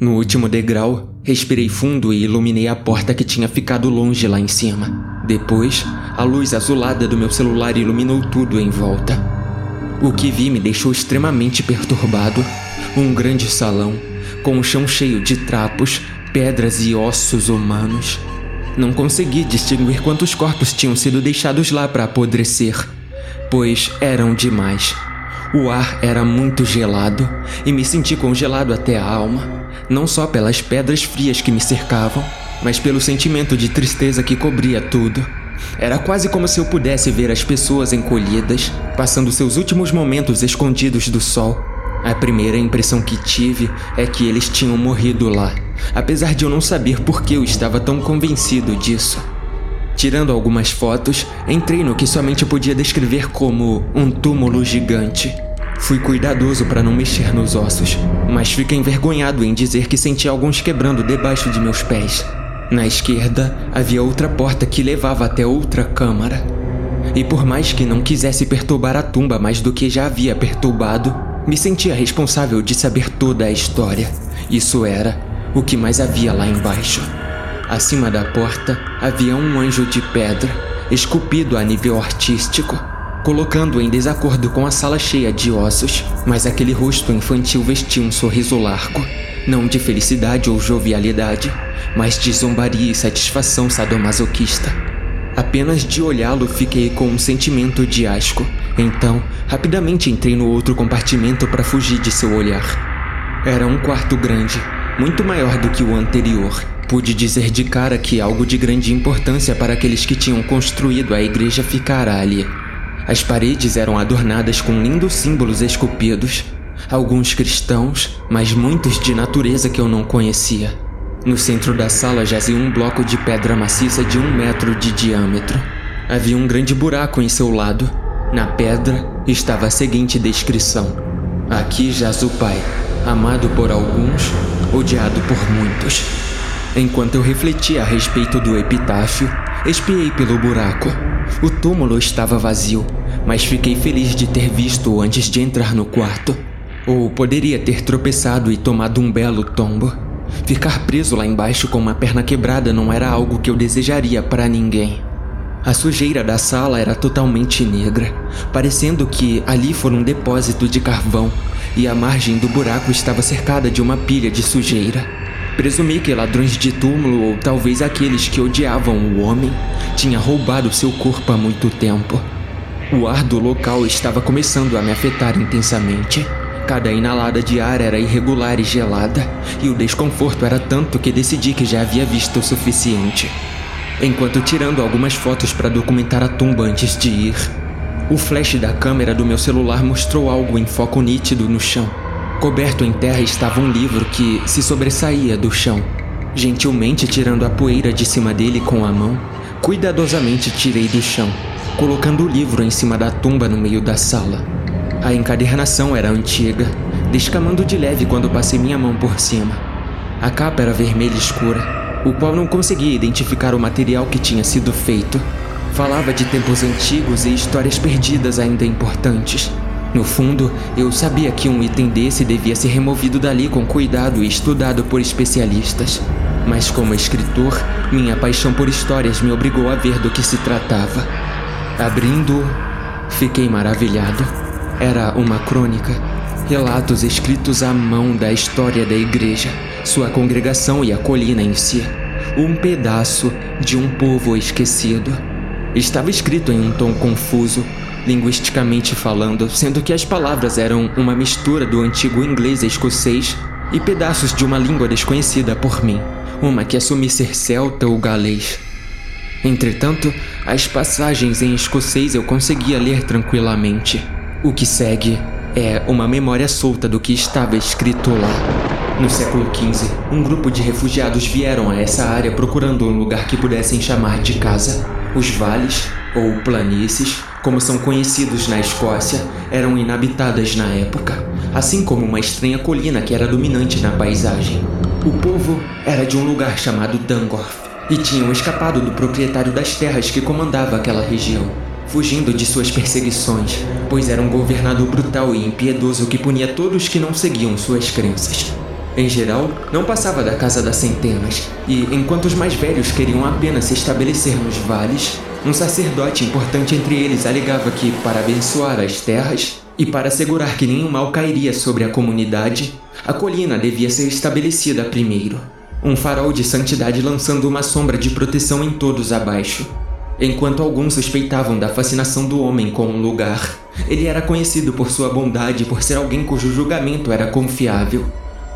No último degrau, respirei fundo e iluminei a porta que tinha ficado longe lá em cima. Depois, a luz azulada do meu celular iluminou tudo em volta. O que vi me deixou extremamente perturbado. Um grande salão, com o chão cheio de trapos, pedras e ossos humanos. Não consegui distinguir quantos corpos tinham sido deixados lá para apodrecer, pois eram demais. O ar era muito gelado e me senti congelado até a alma não só pelas pedras frias que me cercavam, mas pelo sentimento de tristeza que cobria tudo. Era quase como se eu pudesse ver as pessoas encolhidas, passando seus últimos momentos escondidos do sol. A primeira impressão que tive é que eles tinham morrido lá, apesar de eu não saber por que eu estava tão convencido disso. Tirando algumas fotos, entrei no que somente podia descrever como um túmulo gigante. Fui cuidadoso para não mexer nos ossos, mas fiquei envergonhado em dizer que senti alguns quebrando debaixo de meus pés. Na esquerda havia outra porta que levava até outra câmara. E por mais que não quisesse perturbar a tumba mais do que já havia perturbado, me sentia responsável de saber toda a história. Isso era o que mais havia lá embaixo. Acima da porta havia um anjo de pedra, esculpido a nível artístico colocando em desacordo com a sala cheia de ossos, mas aquele rosto infantil vestia um sorriso largo, não de felicidade ou jovialidade, mas de zombaria e satisfação sadomasoquista. Apenas de olhá-lo fiquei com um sentimento de asco, então rapidamente entrei no outro compartimento para fugir de seu olhar. Era um quarto grande, muito maior do que o anterior. Pude dizer de cara que algo de grande importância para aqueles que tinham construído a igreja ficara ali. As paredes eram adornadas com lindos símbolos esculpidos, alguns cristãos, mas muitos de natureza que eu não conhecia. No centro da sala jazia um bloco de pedra maciça de um metro de diâmetro. Havia um grande buraco em seu lado. Na pedra estava a seguinte descrição: Aqui jaz o Pai, amado por alguns, odiado por muitos. Enquanto eu refletia a respeito do epitáfio, espiei pelo buraco. O túmulo estava vazio, mas fiquei feliz de ter visto-o antes de entrar no quarto. Ou poderia ter tropeçado e tomado um belo tombo. Ficar preso lá embaixo com uma perna quebrada não era algo que eu desejaria para ninguém. A sujeira da sala era totalmente negra, parecendo que ali for um depósito de carvão, e a margem do buraco estava cercada de uma pilha de sujeira. Presumi que ladrões de túmulo, ou talvez aqueles que odiavam o homem, tinha roubado seu corpo há muito tempo. O ar do local estava começando a me afetar intensamente. Cada inalada de ar era irregular e gelada, e o desconforto era tanto que decidi que já havia visto o suficiente. Enquanto tirando algumas fotos para documentar a tumba antes de ir, o flash da câmera do meu celular mostrou algo em foco nítido no chão. Coberto em terra estava um livro que se sobressaía do chão. Gentilmente tirando a poeira de cima dele com a mão, cuidadosamente tirei do chão colocando o livro em cima da tumba no meio da sala. A encadernação era antiga, descamando de leve quando passei minha mão por cima. A capa era vermelha escura, o qual não conseguia identificar o material que tinha sido feito. Falava de tempos antigos e histórias perdidas ainda importantes. No fundo, eu sabia que um item desse devia ser removido dali com cuidado e estudado por especialistas. Mas como escritor, minha paixão por histórias me obrigou a ver do que se tratava. Abrindo, fiquei maravilhado. Era uma crônica, relatos escritos à mão da história da igreja, sua congregação e a colina em si. Um pedaço de um povo esquecido. Estava escrito em um tom confuso, linguisticamente falando, sendo que as palavras eram uma mistura do antigo inglês escocês e pedaços de uma língua desconhecida por mim, uma que assumi ser celta ou galês. Entretanto, as passagens em escocês eu conseguia ler tranquilamente. O que segue é uma memória solta do que estava escrito lá. No século XV, um grupo de refugiados vieram a essa área procurando um lugar que pudessem chamar de casa. Os vales, ou planícies, como são conhecidos na Escócia, eram inabitadas na época, assim como uma estranha colina que era dominante na paisagem. O povo era de um lugar chamado Dangorth, e tinham escapado do proprietário das terras que comandava aquela região, fugindo de suas perseguições, pois era um governador brutal e impiedoso que punia todos que não seguiam suas crenças. Em geral, não passava da casa das centenas, e enquanto os mais velhos queriam apenas se estabelecer nos vales, um sacerdote importante entre eles alegava que, para abençoar as terras e para assegurar que nenhum mal cairia sobre a comunidade, a colina devia ser estabelecida primeiro. Um farol de santidade lançando uma sombra de proteção em todos abaixo. Enquanto alguns suspeitavam da fascinação do homem com o lugar, ele era conhecido por sua bondade e por ser alguém cujo julgamento era confiável.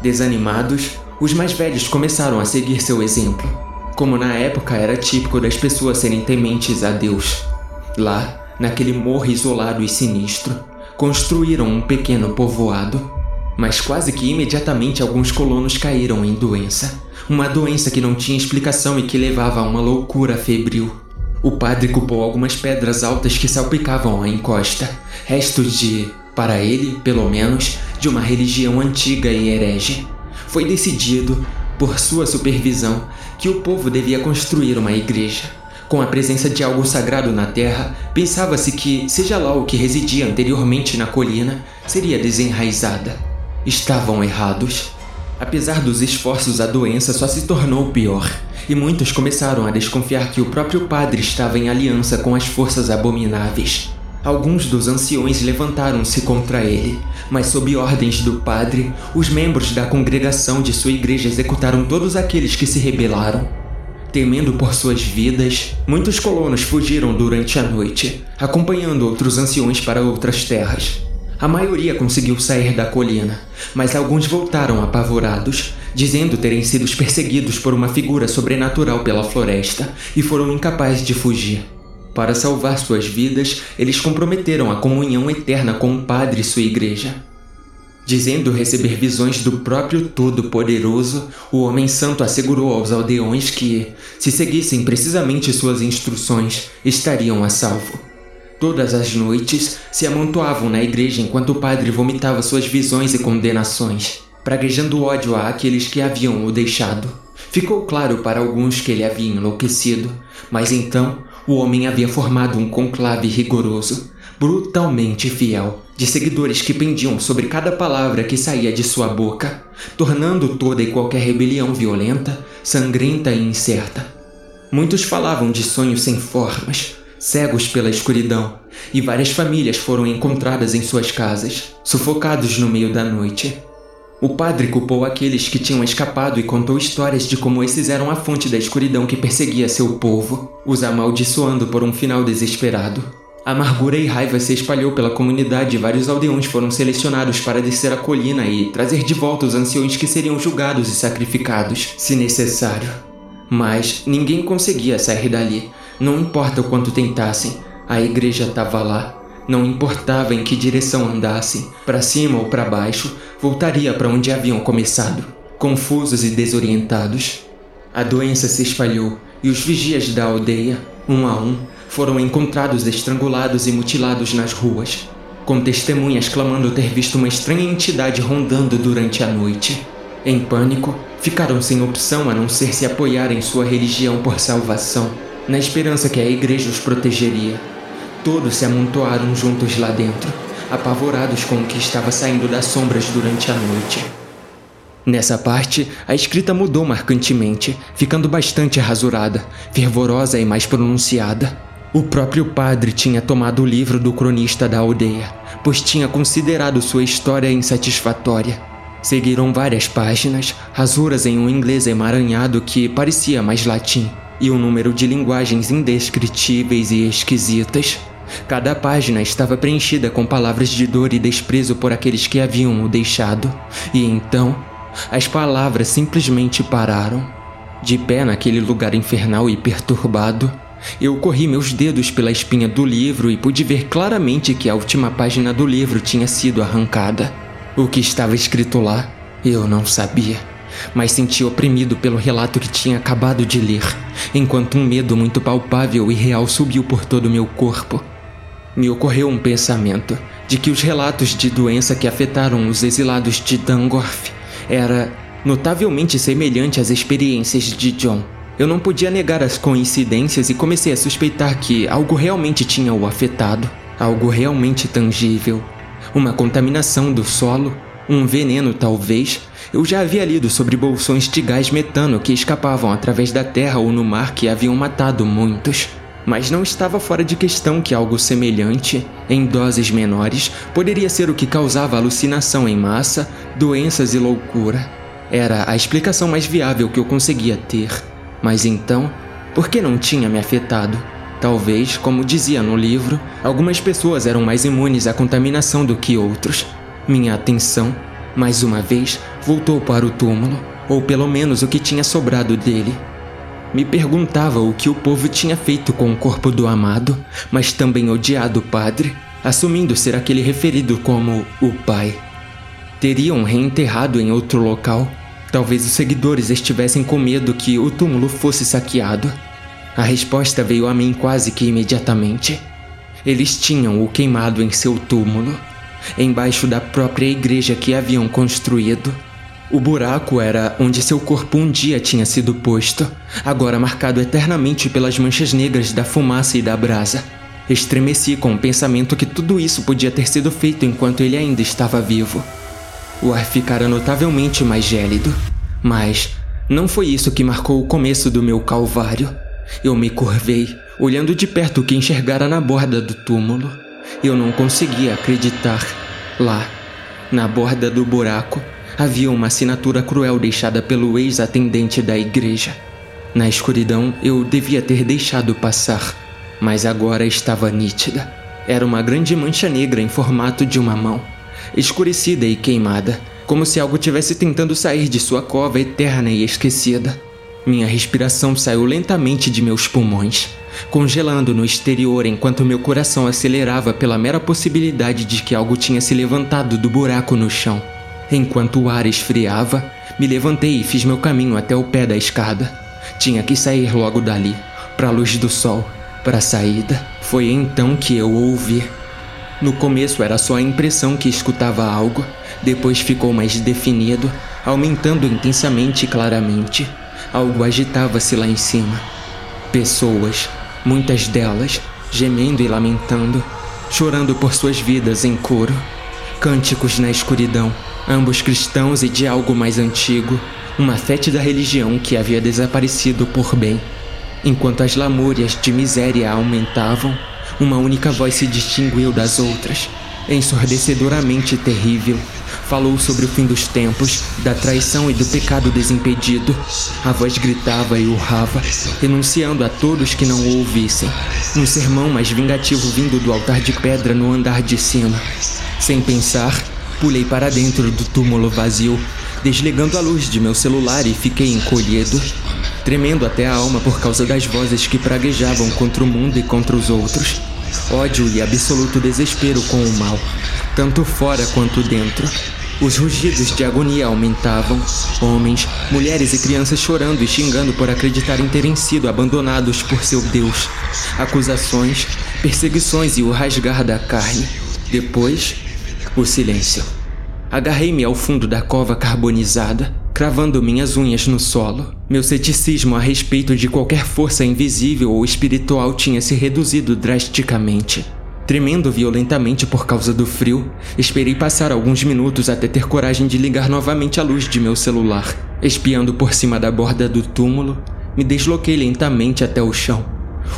Desanimados, os mais velhos começaram a seguir seu exemplo, como na época era típico das pessoas serem tementes a Deus. Lá, naquele morro isolado e sinistro, construíram um pequeno povoado. Mas quase que imediatamente alguns colonos caíram em doença. Uma doença que não tinha explicação e que levava a uma loucura febril. O padre culpou algumas pedras altas que salpicavam a encosta, restos de, para ele, pelo menos, de uma religião antiga e herege. Foi decidido, por sua supervisão, que o povo devia construir uma igreja. Com a presença de algo sagrado na terra, pensava-se que, seja lá o que residia anteriormente na colina, seria desenraizada. Estavam errados. Apesar dos esforços, a doença só se tornou pior, e muitos começaram a desconfiar que o próprio padre estava em aliança com as forças abomináveis. Alguns dos anciões levantaram-se contra ele, mas sob ordens do padre, os membros da congregação de sua igreja executaram todos aqueles que se rebelaram. Temendo por suas vidas, muitos colonos fugiram durante a noite, acompanhando outros anciões para outras terras. A maioria conseguiu sair da colina, mas alguns voltaram apavorados, dizendo terem sido perseguidos por uma figura sobrenatural pela floresta e foram incapazes de fugir. Para salvar suas vidas, eles comprometeram a comunhão eterna com o Padre e sua igreja. Dizendo receber visões do próprio Todo-Poderoso, o Homem Santo assegurou aos aldeões que, se seguissem precisamente suas instruções, estariam a salvo. Todas as noites se amontoavam na igreja enquanto o padre vomitava suas visões e condenações, praguejando ódio a aqueles que haviam o deixado. Ficou claro para alguns que ele havia enlouquecido, mas então o homem havia formado um conclave rigoroso, brutalmente fiel, de seguidores que pendiam sobre cada palavra que saía de sua boca, tornando toda e qualquer rebelião violenta, sangrenta e incerta. Muitos falavam de sonhos sem formas, cegos pela escuridão, e várias famílias foram encontradas em suas casas, sufocados no meio da noite. O padre culpou aqueles que tinham escapado e contou histórias de como esses eram a fonte da escuridão que perseguia seu povo, os amaldiçoando por um final desesperado. Amargura e raiva se espalhou pela comunidade e vários aldeões foram selecionados para descer a colina e trazer de volta os anciões que seriam julgados e sacrificados, se necessário. Mas ninguém conseguia sair dali, não importa o quanto tentassem, a igreja estava lá, não importava em que direção andassem, para cima ou para baixo, voltaria para onde haviam começado, confusos e desorientados. A doença se espalhou e os vigias da aldeia, um a um, foram encontrados estrangulados e mutilados nas ruas, com testemunhas clamando ter visto uma estranha entidade rondando durante a noite. Em pânico, ficaram sem opção a não ser se apoiar em sua religião por salvação, na esperança que a igreja os protegeria. Todos se amontoaram juntos lá dentro, apavorados com o que estava saindo das sombras durante a noite. Nessa parte, a escrita mudou marcantemente, ficando bastante rasurada, fervorosa e mais pronunciada. O próprio padre tinha tomado o livro do cronista da aldeia, pois tinha considerado sua história insatisfatória. Seguiram várias páginas, rasuras em um inglês emaranhado que parecia mais latim, e um número de linguagens indescritíveis e esquisitas. Cada página estava preenchida com palavras de dor e desprezo por aqueles que haviam o deixado. E então, as palavras simplesmente pararam. De pé naquele lugar infernal e perturbado, eu corri meus dedos pela espinha do livro e pude ver claramente que a última página do livro tinha sido arrancada. O que estava escrito lá, eu não sabia, mas senti oprimido pelo relato que tinha acabado de ler, enquanto um medo muito palpável e real subiu por todo o meu corpo me ocorreu um pensamento de que os relatos de doença que afetaram os exilados de Dangorf era notavelmente semelhante às experiências de John. Eu não podia negar as coincidências e comecei a suspeitar que algo realmente tinha o afetado, algo realmente tangível. Uma contaminação do solo, Um veneno, talvez. Eu já havia lido sobre bolsões de gás metano que escapavam através da terra ou no mar que haviam matado muitos. Mas não estava fora de questão que algo semelhante, em doses menores, poderia ser o que causava alucinação em massa, doenças e loucura. Era a explicação mais viável que eu conseguia ter. Mas então, por que não tinha me afetado? Talvez, como dizia no livro, algumas pessoas eram mais imunes à contaminação do que outros. Minha atenção, mais uma vez, voltou para o túmulo, ou pelo menos o que tinha sobrado dele. Me perguntava o que o povo tinha feito com o corpo do amado, mas também odiado padre, assumindo ser aquele referido como o pai. Teriam reenterrado em outro local? Talvez os seguidores estivessem com medo que o túmulo fosse saqueado. A resposta veio a mim quase que imediatamente. Eles tinham o queimado em seu túmulo, embaixo da própria igreja que haviam construído. O buraco era onde seu corpo um dia tinha sido posto, agora marcado eternamente pelas manchas negras da fumaça e da brasa. Estremeci com o pensamento que tudo isso podia ter sido feito enquanto ele ainda estava vivo. O ar ficara notavelmente mais gélido, mas não foi isso que marcou o começo do meu calvário. Eu me curvei, olhando de perto o que enxergara na borda do túmulo. Eu não conseguia acreditar. Lá, na borda do buraco, havia uma assinatura cruel deixada pelo ex-atendente da igreja. Na escuridão, eu devia ter deixado passar, mas agora estava nítida. Era uma grande mancha negra em formato de uma mão, escurecida e queimada, como se algo tivesse tentando sair de sua cova eterna e esquecida. Minha respiração saiu lentamente de meus pulmões, congelando no exterior enquanto meu coração acelerava pela mera possibilidade de que algo tinha se levantado do buraco no chão. Enquanto o ar esfriava, me levantei e fiz meu caminho até o pé da escada. Tinha que sair logo dali, para a luz do sol, para a saída. Foi então que eu ouvi. No começo era só a impressão que escutava algo, depois ficou mais definido, aumentando intensamente e claramente. Algo agitava-se lá em cima. Pessoas, muitas delas, gemendo e lamentando, chorando por suas vidas em coro. Cânticos na escuridão, ambos cristãos e de algo mais antigo, uma fétida religião que havia desaparecido por bem. Enquanto as lamúrias de miséria aumentavam, uma única voz se distinguiu das outras, ensurdecedoramente terrível, falou sobre o fim dos tempos, da traição e do pecado desimpedido. A voz gritava e urrava, renunciando a todos que não o ouvissem. Um sermão mais vingativo vindo do altar de pedra no andar de cima. Sem pensar, pulei para dentro do túmulo vazio, desligando a luz de meu celular e fiquei encolhido, tremendo até a alma por causa das vozes que praguejavam contra o mundo e contra os outros. Ódio e absoluto desespero com o mal, tanto fora quanto dentro. Os rugidos de agonia aumentavam. Homens, mulheres e crianças chorando e xingando por acreditarem terem sido abandonados por seu Deus. Acusações, perseguições e o rasgar da carne. Depois, o silêncio. Agarrei-me ao fundo da cova carbonizada, cravando minhas unhas no solo. Meu ceticismo a respeito de qualquer força invisível ou espiritual tinha se reduzido drasticamente. Tremendo violentamente por causa do frio, esperei passar alguns minutos até ter coragem de ligar novamente a luz de meu celular. Espiando por cima da borda do túmulo, me desloquei lentamente até o chão.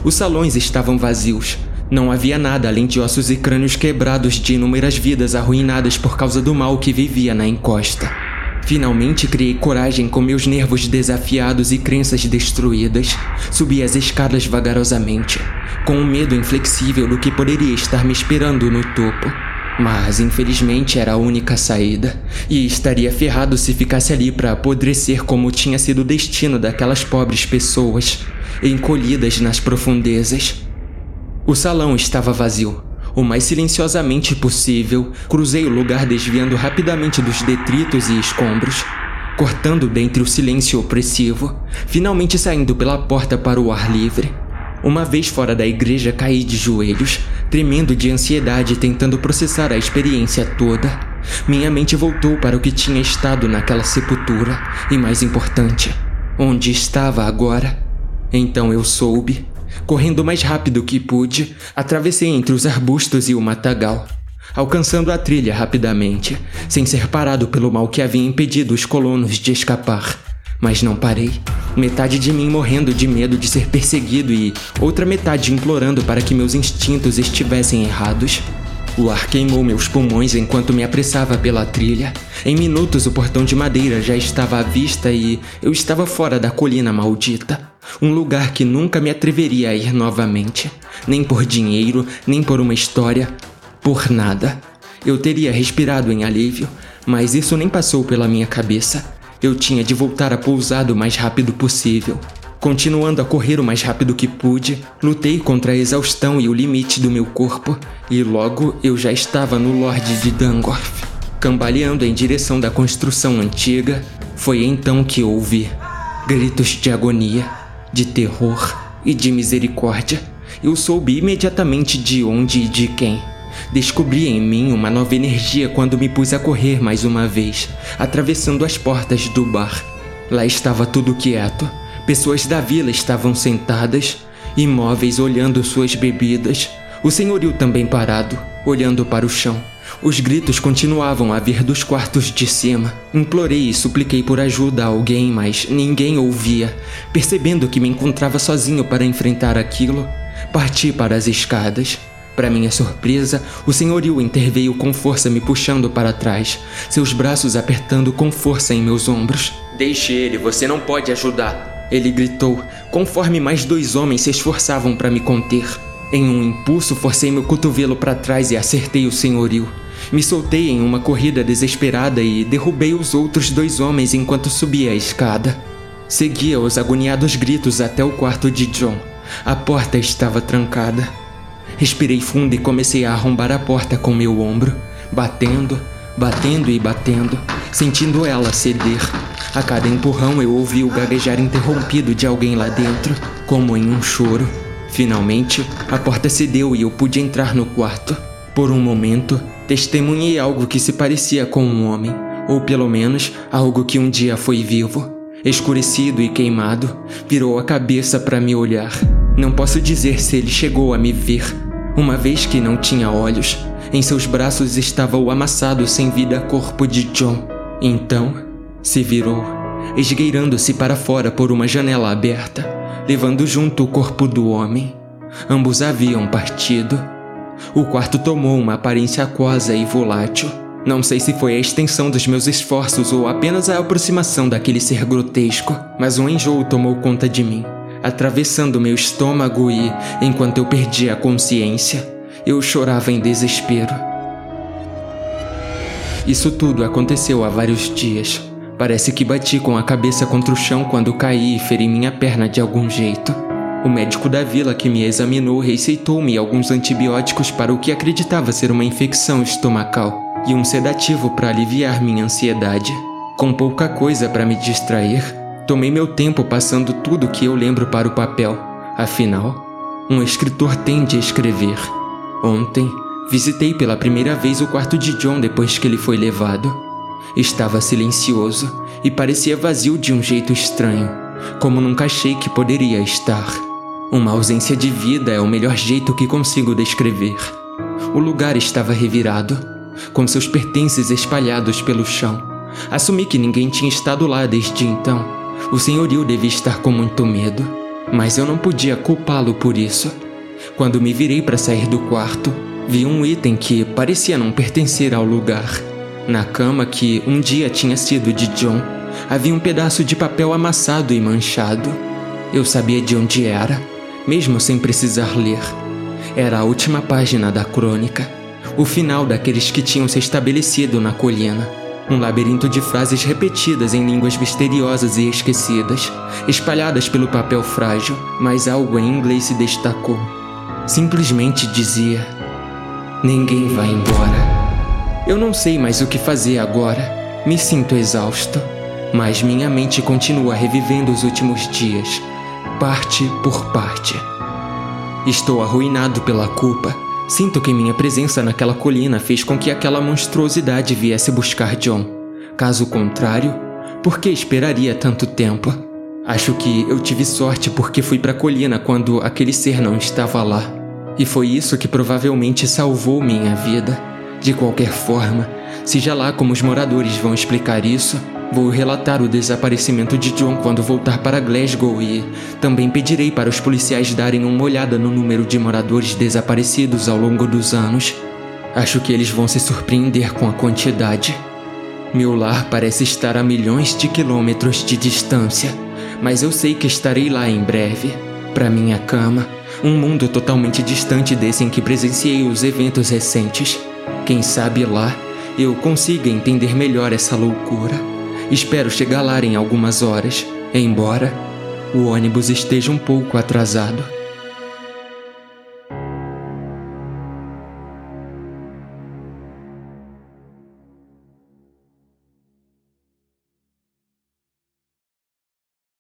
Os salões estavam vazios. Não havia nada além de ossos e crânios quebrados de inúmeras vidas arruinadas por causa do mal que vivia na encosta. Finalmente criei coragem com meus nervos desafiados e crenças destruídas. Subi as escadas vagarosamente, com um medo inflexível do que poderia estar me esperando no topo. Mas infelizmente era a única saída, e estaria ferrado se ficasse ali para apodrecer como tinha sido o destino daquelas pobres pessoas, encolhidas nas profundezas. O salão estava vazio, o mais silenciosamente possível, cruzei o lugar desviando rapidamente dos detritos e escombros, cortando dentre o silêncio opressivo, finalmente saindo pela porta para o ar livre. Uma vez fora da igreja, caí de joelhos, tremendo de ansiedade, tentando processar a experiência toda. Minha mente voltou para o que tinha estado naquela sepultura, e mais importante, onde estava agora. Então eu soube Correndo o mais rápido que pude, atravessei entre os arbustos e o matagal. alcançando a trilha rapidamente, sem ser parado pelo mal que havia impedido os colonos de escapar. Mas não parei. Metade de mim morrendo de medo de ser perseguido e outra metade implorando para que meus instintos estivessem errados. O ar queimou meus pulmões enquanto me apressava pela trilha. Em minutos, o portão de madeira já estava à vista e eu estava fora da colina maldita. Um lugar que nunca me atreveria a ir novamente. Nem por dinheiro, nem por uma história. Por nada. Eu teria respirado em alívio, mas isso nem passou pela minha cabeça. Eu tinha de voltar a pousar o mais rápido possível. Continuando a correr o mais rápido que pude, lutei contra a exaustão e o limite do meu corpo, e logo eu já estava no Lorde de Dangorf. Cambaleando em direção da construção antiga, foi então que ouvi gritos de agonia, de terror e de misericórdia. Eu soube imediatamente de onde e de quem. Descobri em mim uma nova energia quando me pus a correr mais uma vez, atravessando as portas do bar. Lá estava tudo quieto Pessoas da vila estavam sentadas, imóveis olhando suas bebidas. O senhorio também parado, olhando para o chão. Os gritos continuavam a vir dos quartos de cima. Implorei e supliquei por ajuda a alguém, mas ninguém ouvia. Percebendo que me encontrava sozinho para enfrentar aquilo, parti para as escadas. Para minha surpresa, o senhorio interveio com força me puxando para trás, seus braços apertando com força em meus ombros. Deixe ele, você não pode ajudar. Ele gritou, conforme mais dois homens se esforçavam para me conter. Em um impulso, forcei meu cotovelo para trás e acertei o senhorio. Me soltei em uma corrida desesperada e derrubei os outros dois homens enquanto subia a escada. Seguia os agoniados gritos até o quarto de John. A porta estava trancada. Respirei fundo e comecei a arrombar a porta com meu ombro, batendo, batendo e batendo, sentindo ela ceder. A cada empurrão eu ouvi o gaguejar interrompido de alguém lá dentro, como em um choro. Finalmente, a porta cedeu e eu pude entrar no quarto. Por um momento, testemunhei algo que se parecia com um homem, ou pelo menos algo que um dia foi vivo. Escurecido e queimado, virou a cabeça para me olhar. Não posso dizer se ele chegou a me ver, uma vez que não tinha olhos. Em seus braços estava o amassado sem vida corpo de John. Então, se virou, esgueirando-se para fora por uma janela aberta, levando junto o corpo do homem. Ambos haviam partido. O quarto tomou uma aparência aquosa e volátil. Não sei se foi a extensão dos meus esforços ou apenas a aproximação daquele ser grotesco, mas um enjoo tomou conta de mim, atravessando meu estômago e, enquanto eu perdia a consciência, eu chorava em desespero. Isso tudo aconteceu há vários dias. Parece que bati com a cabeça contra o chão quando caí e feri minha perna de algum jeito. O médico da vila que me examinou receitou-me alguns antibióticos para o que acreditava ser uma infecção estomacal e um sedativo para aliviar minha ansiedade. Com pouca coisa para me distrair, tomei meu tempo passando tudo que eu lembro para o papel. Afinal, um escritor tende a escrever. Ontem, visitei pela primeira vez o quarto de John depois que ele foi levado. Estava silencioso e parecia vazio de um jeito estranho, como nunca achei que poderia estar. Uma ausência de vida é o melhor jeito que consigo descrever. O lugar estava revirado, com seus pertences espalhados pelo chão. Assumi que ninguém tinha estado lá desde então. O senhorio devia estar com muito medo, mas eu não podia culpá-lo por isso. Quando me virei para sair do quarto, vi um item que parecia não pertencer ao lugar. Na cama que um dia tinha sido de John, havia um pedaço de papel amassado e manchado. Eu sabia de onde era, mesmo sem precisar ler. Era a última página da crônica, o final daqueles que tinham se estabelecido na colina. Um labirinto de frases repetidas em línguas misteriosas e esquecidas, espalhadas pelo papel frágil, mas algo em inglês se destacou. Simplesmente dizia: Ninguém vai embora. Eu não sei mais o que fazer agora. Me sinto exausto, mas minha mente continua revivendo os últimos dias, parte por parte. Estou arruinado pela culpa. Sinto que minha presença naquela colina fez com que aquela monstruosidade viesse buscar John. Caso contrário, por que esperaria tanto tempo? Acho que eu tive sorte porque fui para a colina quando aquele ser não estava lá. E foi isso que provavelmente salvou minha vida. De qualquer forma, seja lá como os moradores vão explicar isso, vou relatar o desaparecimento de John quando voltar para Glasgow e também pedirei para os policiais darem uma olhada no número de moradores desaparecidos ao longo dos anos. Acho que eles vão se surpreender com a quantidade. Meu lar parece estar a milhões de quilômetros de distância, mas eu sei que estarei lá em breve, para minha cama, um mundo totalmente distante desse em que presenciei os eventos recentes. Quem sabe lá eu consiga entender melhor essa loucura. Espero chegar lá em algumas horas, embora o ônibus esteja um pouco atrasado.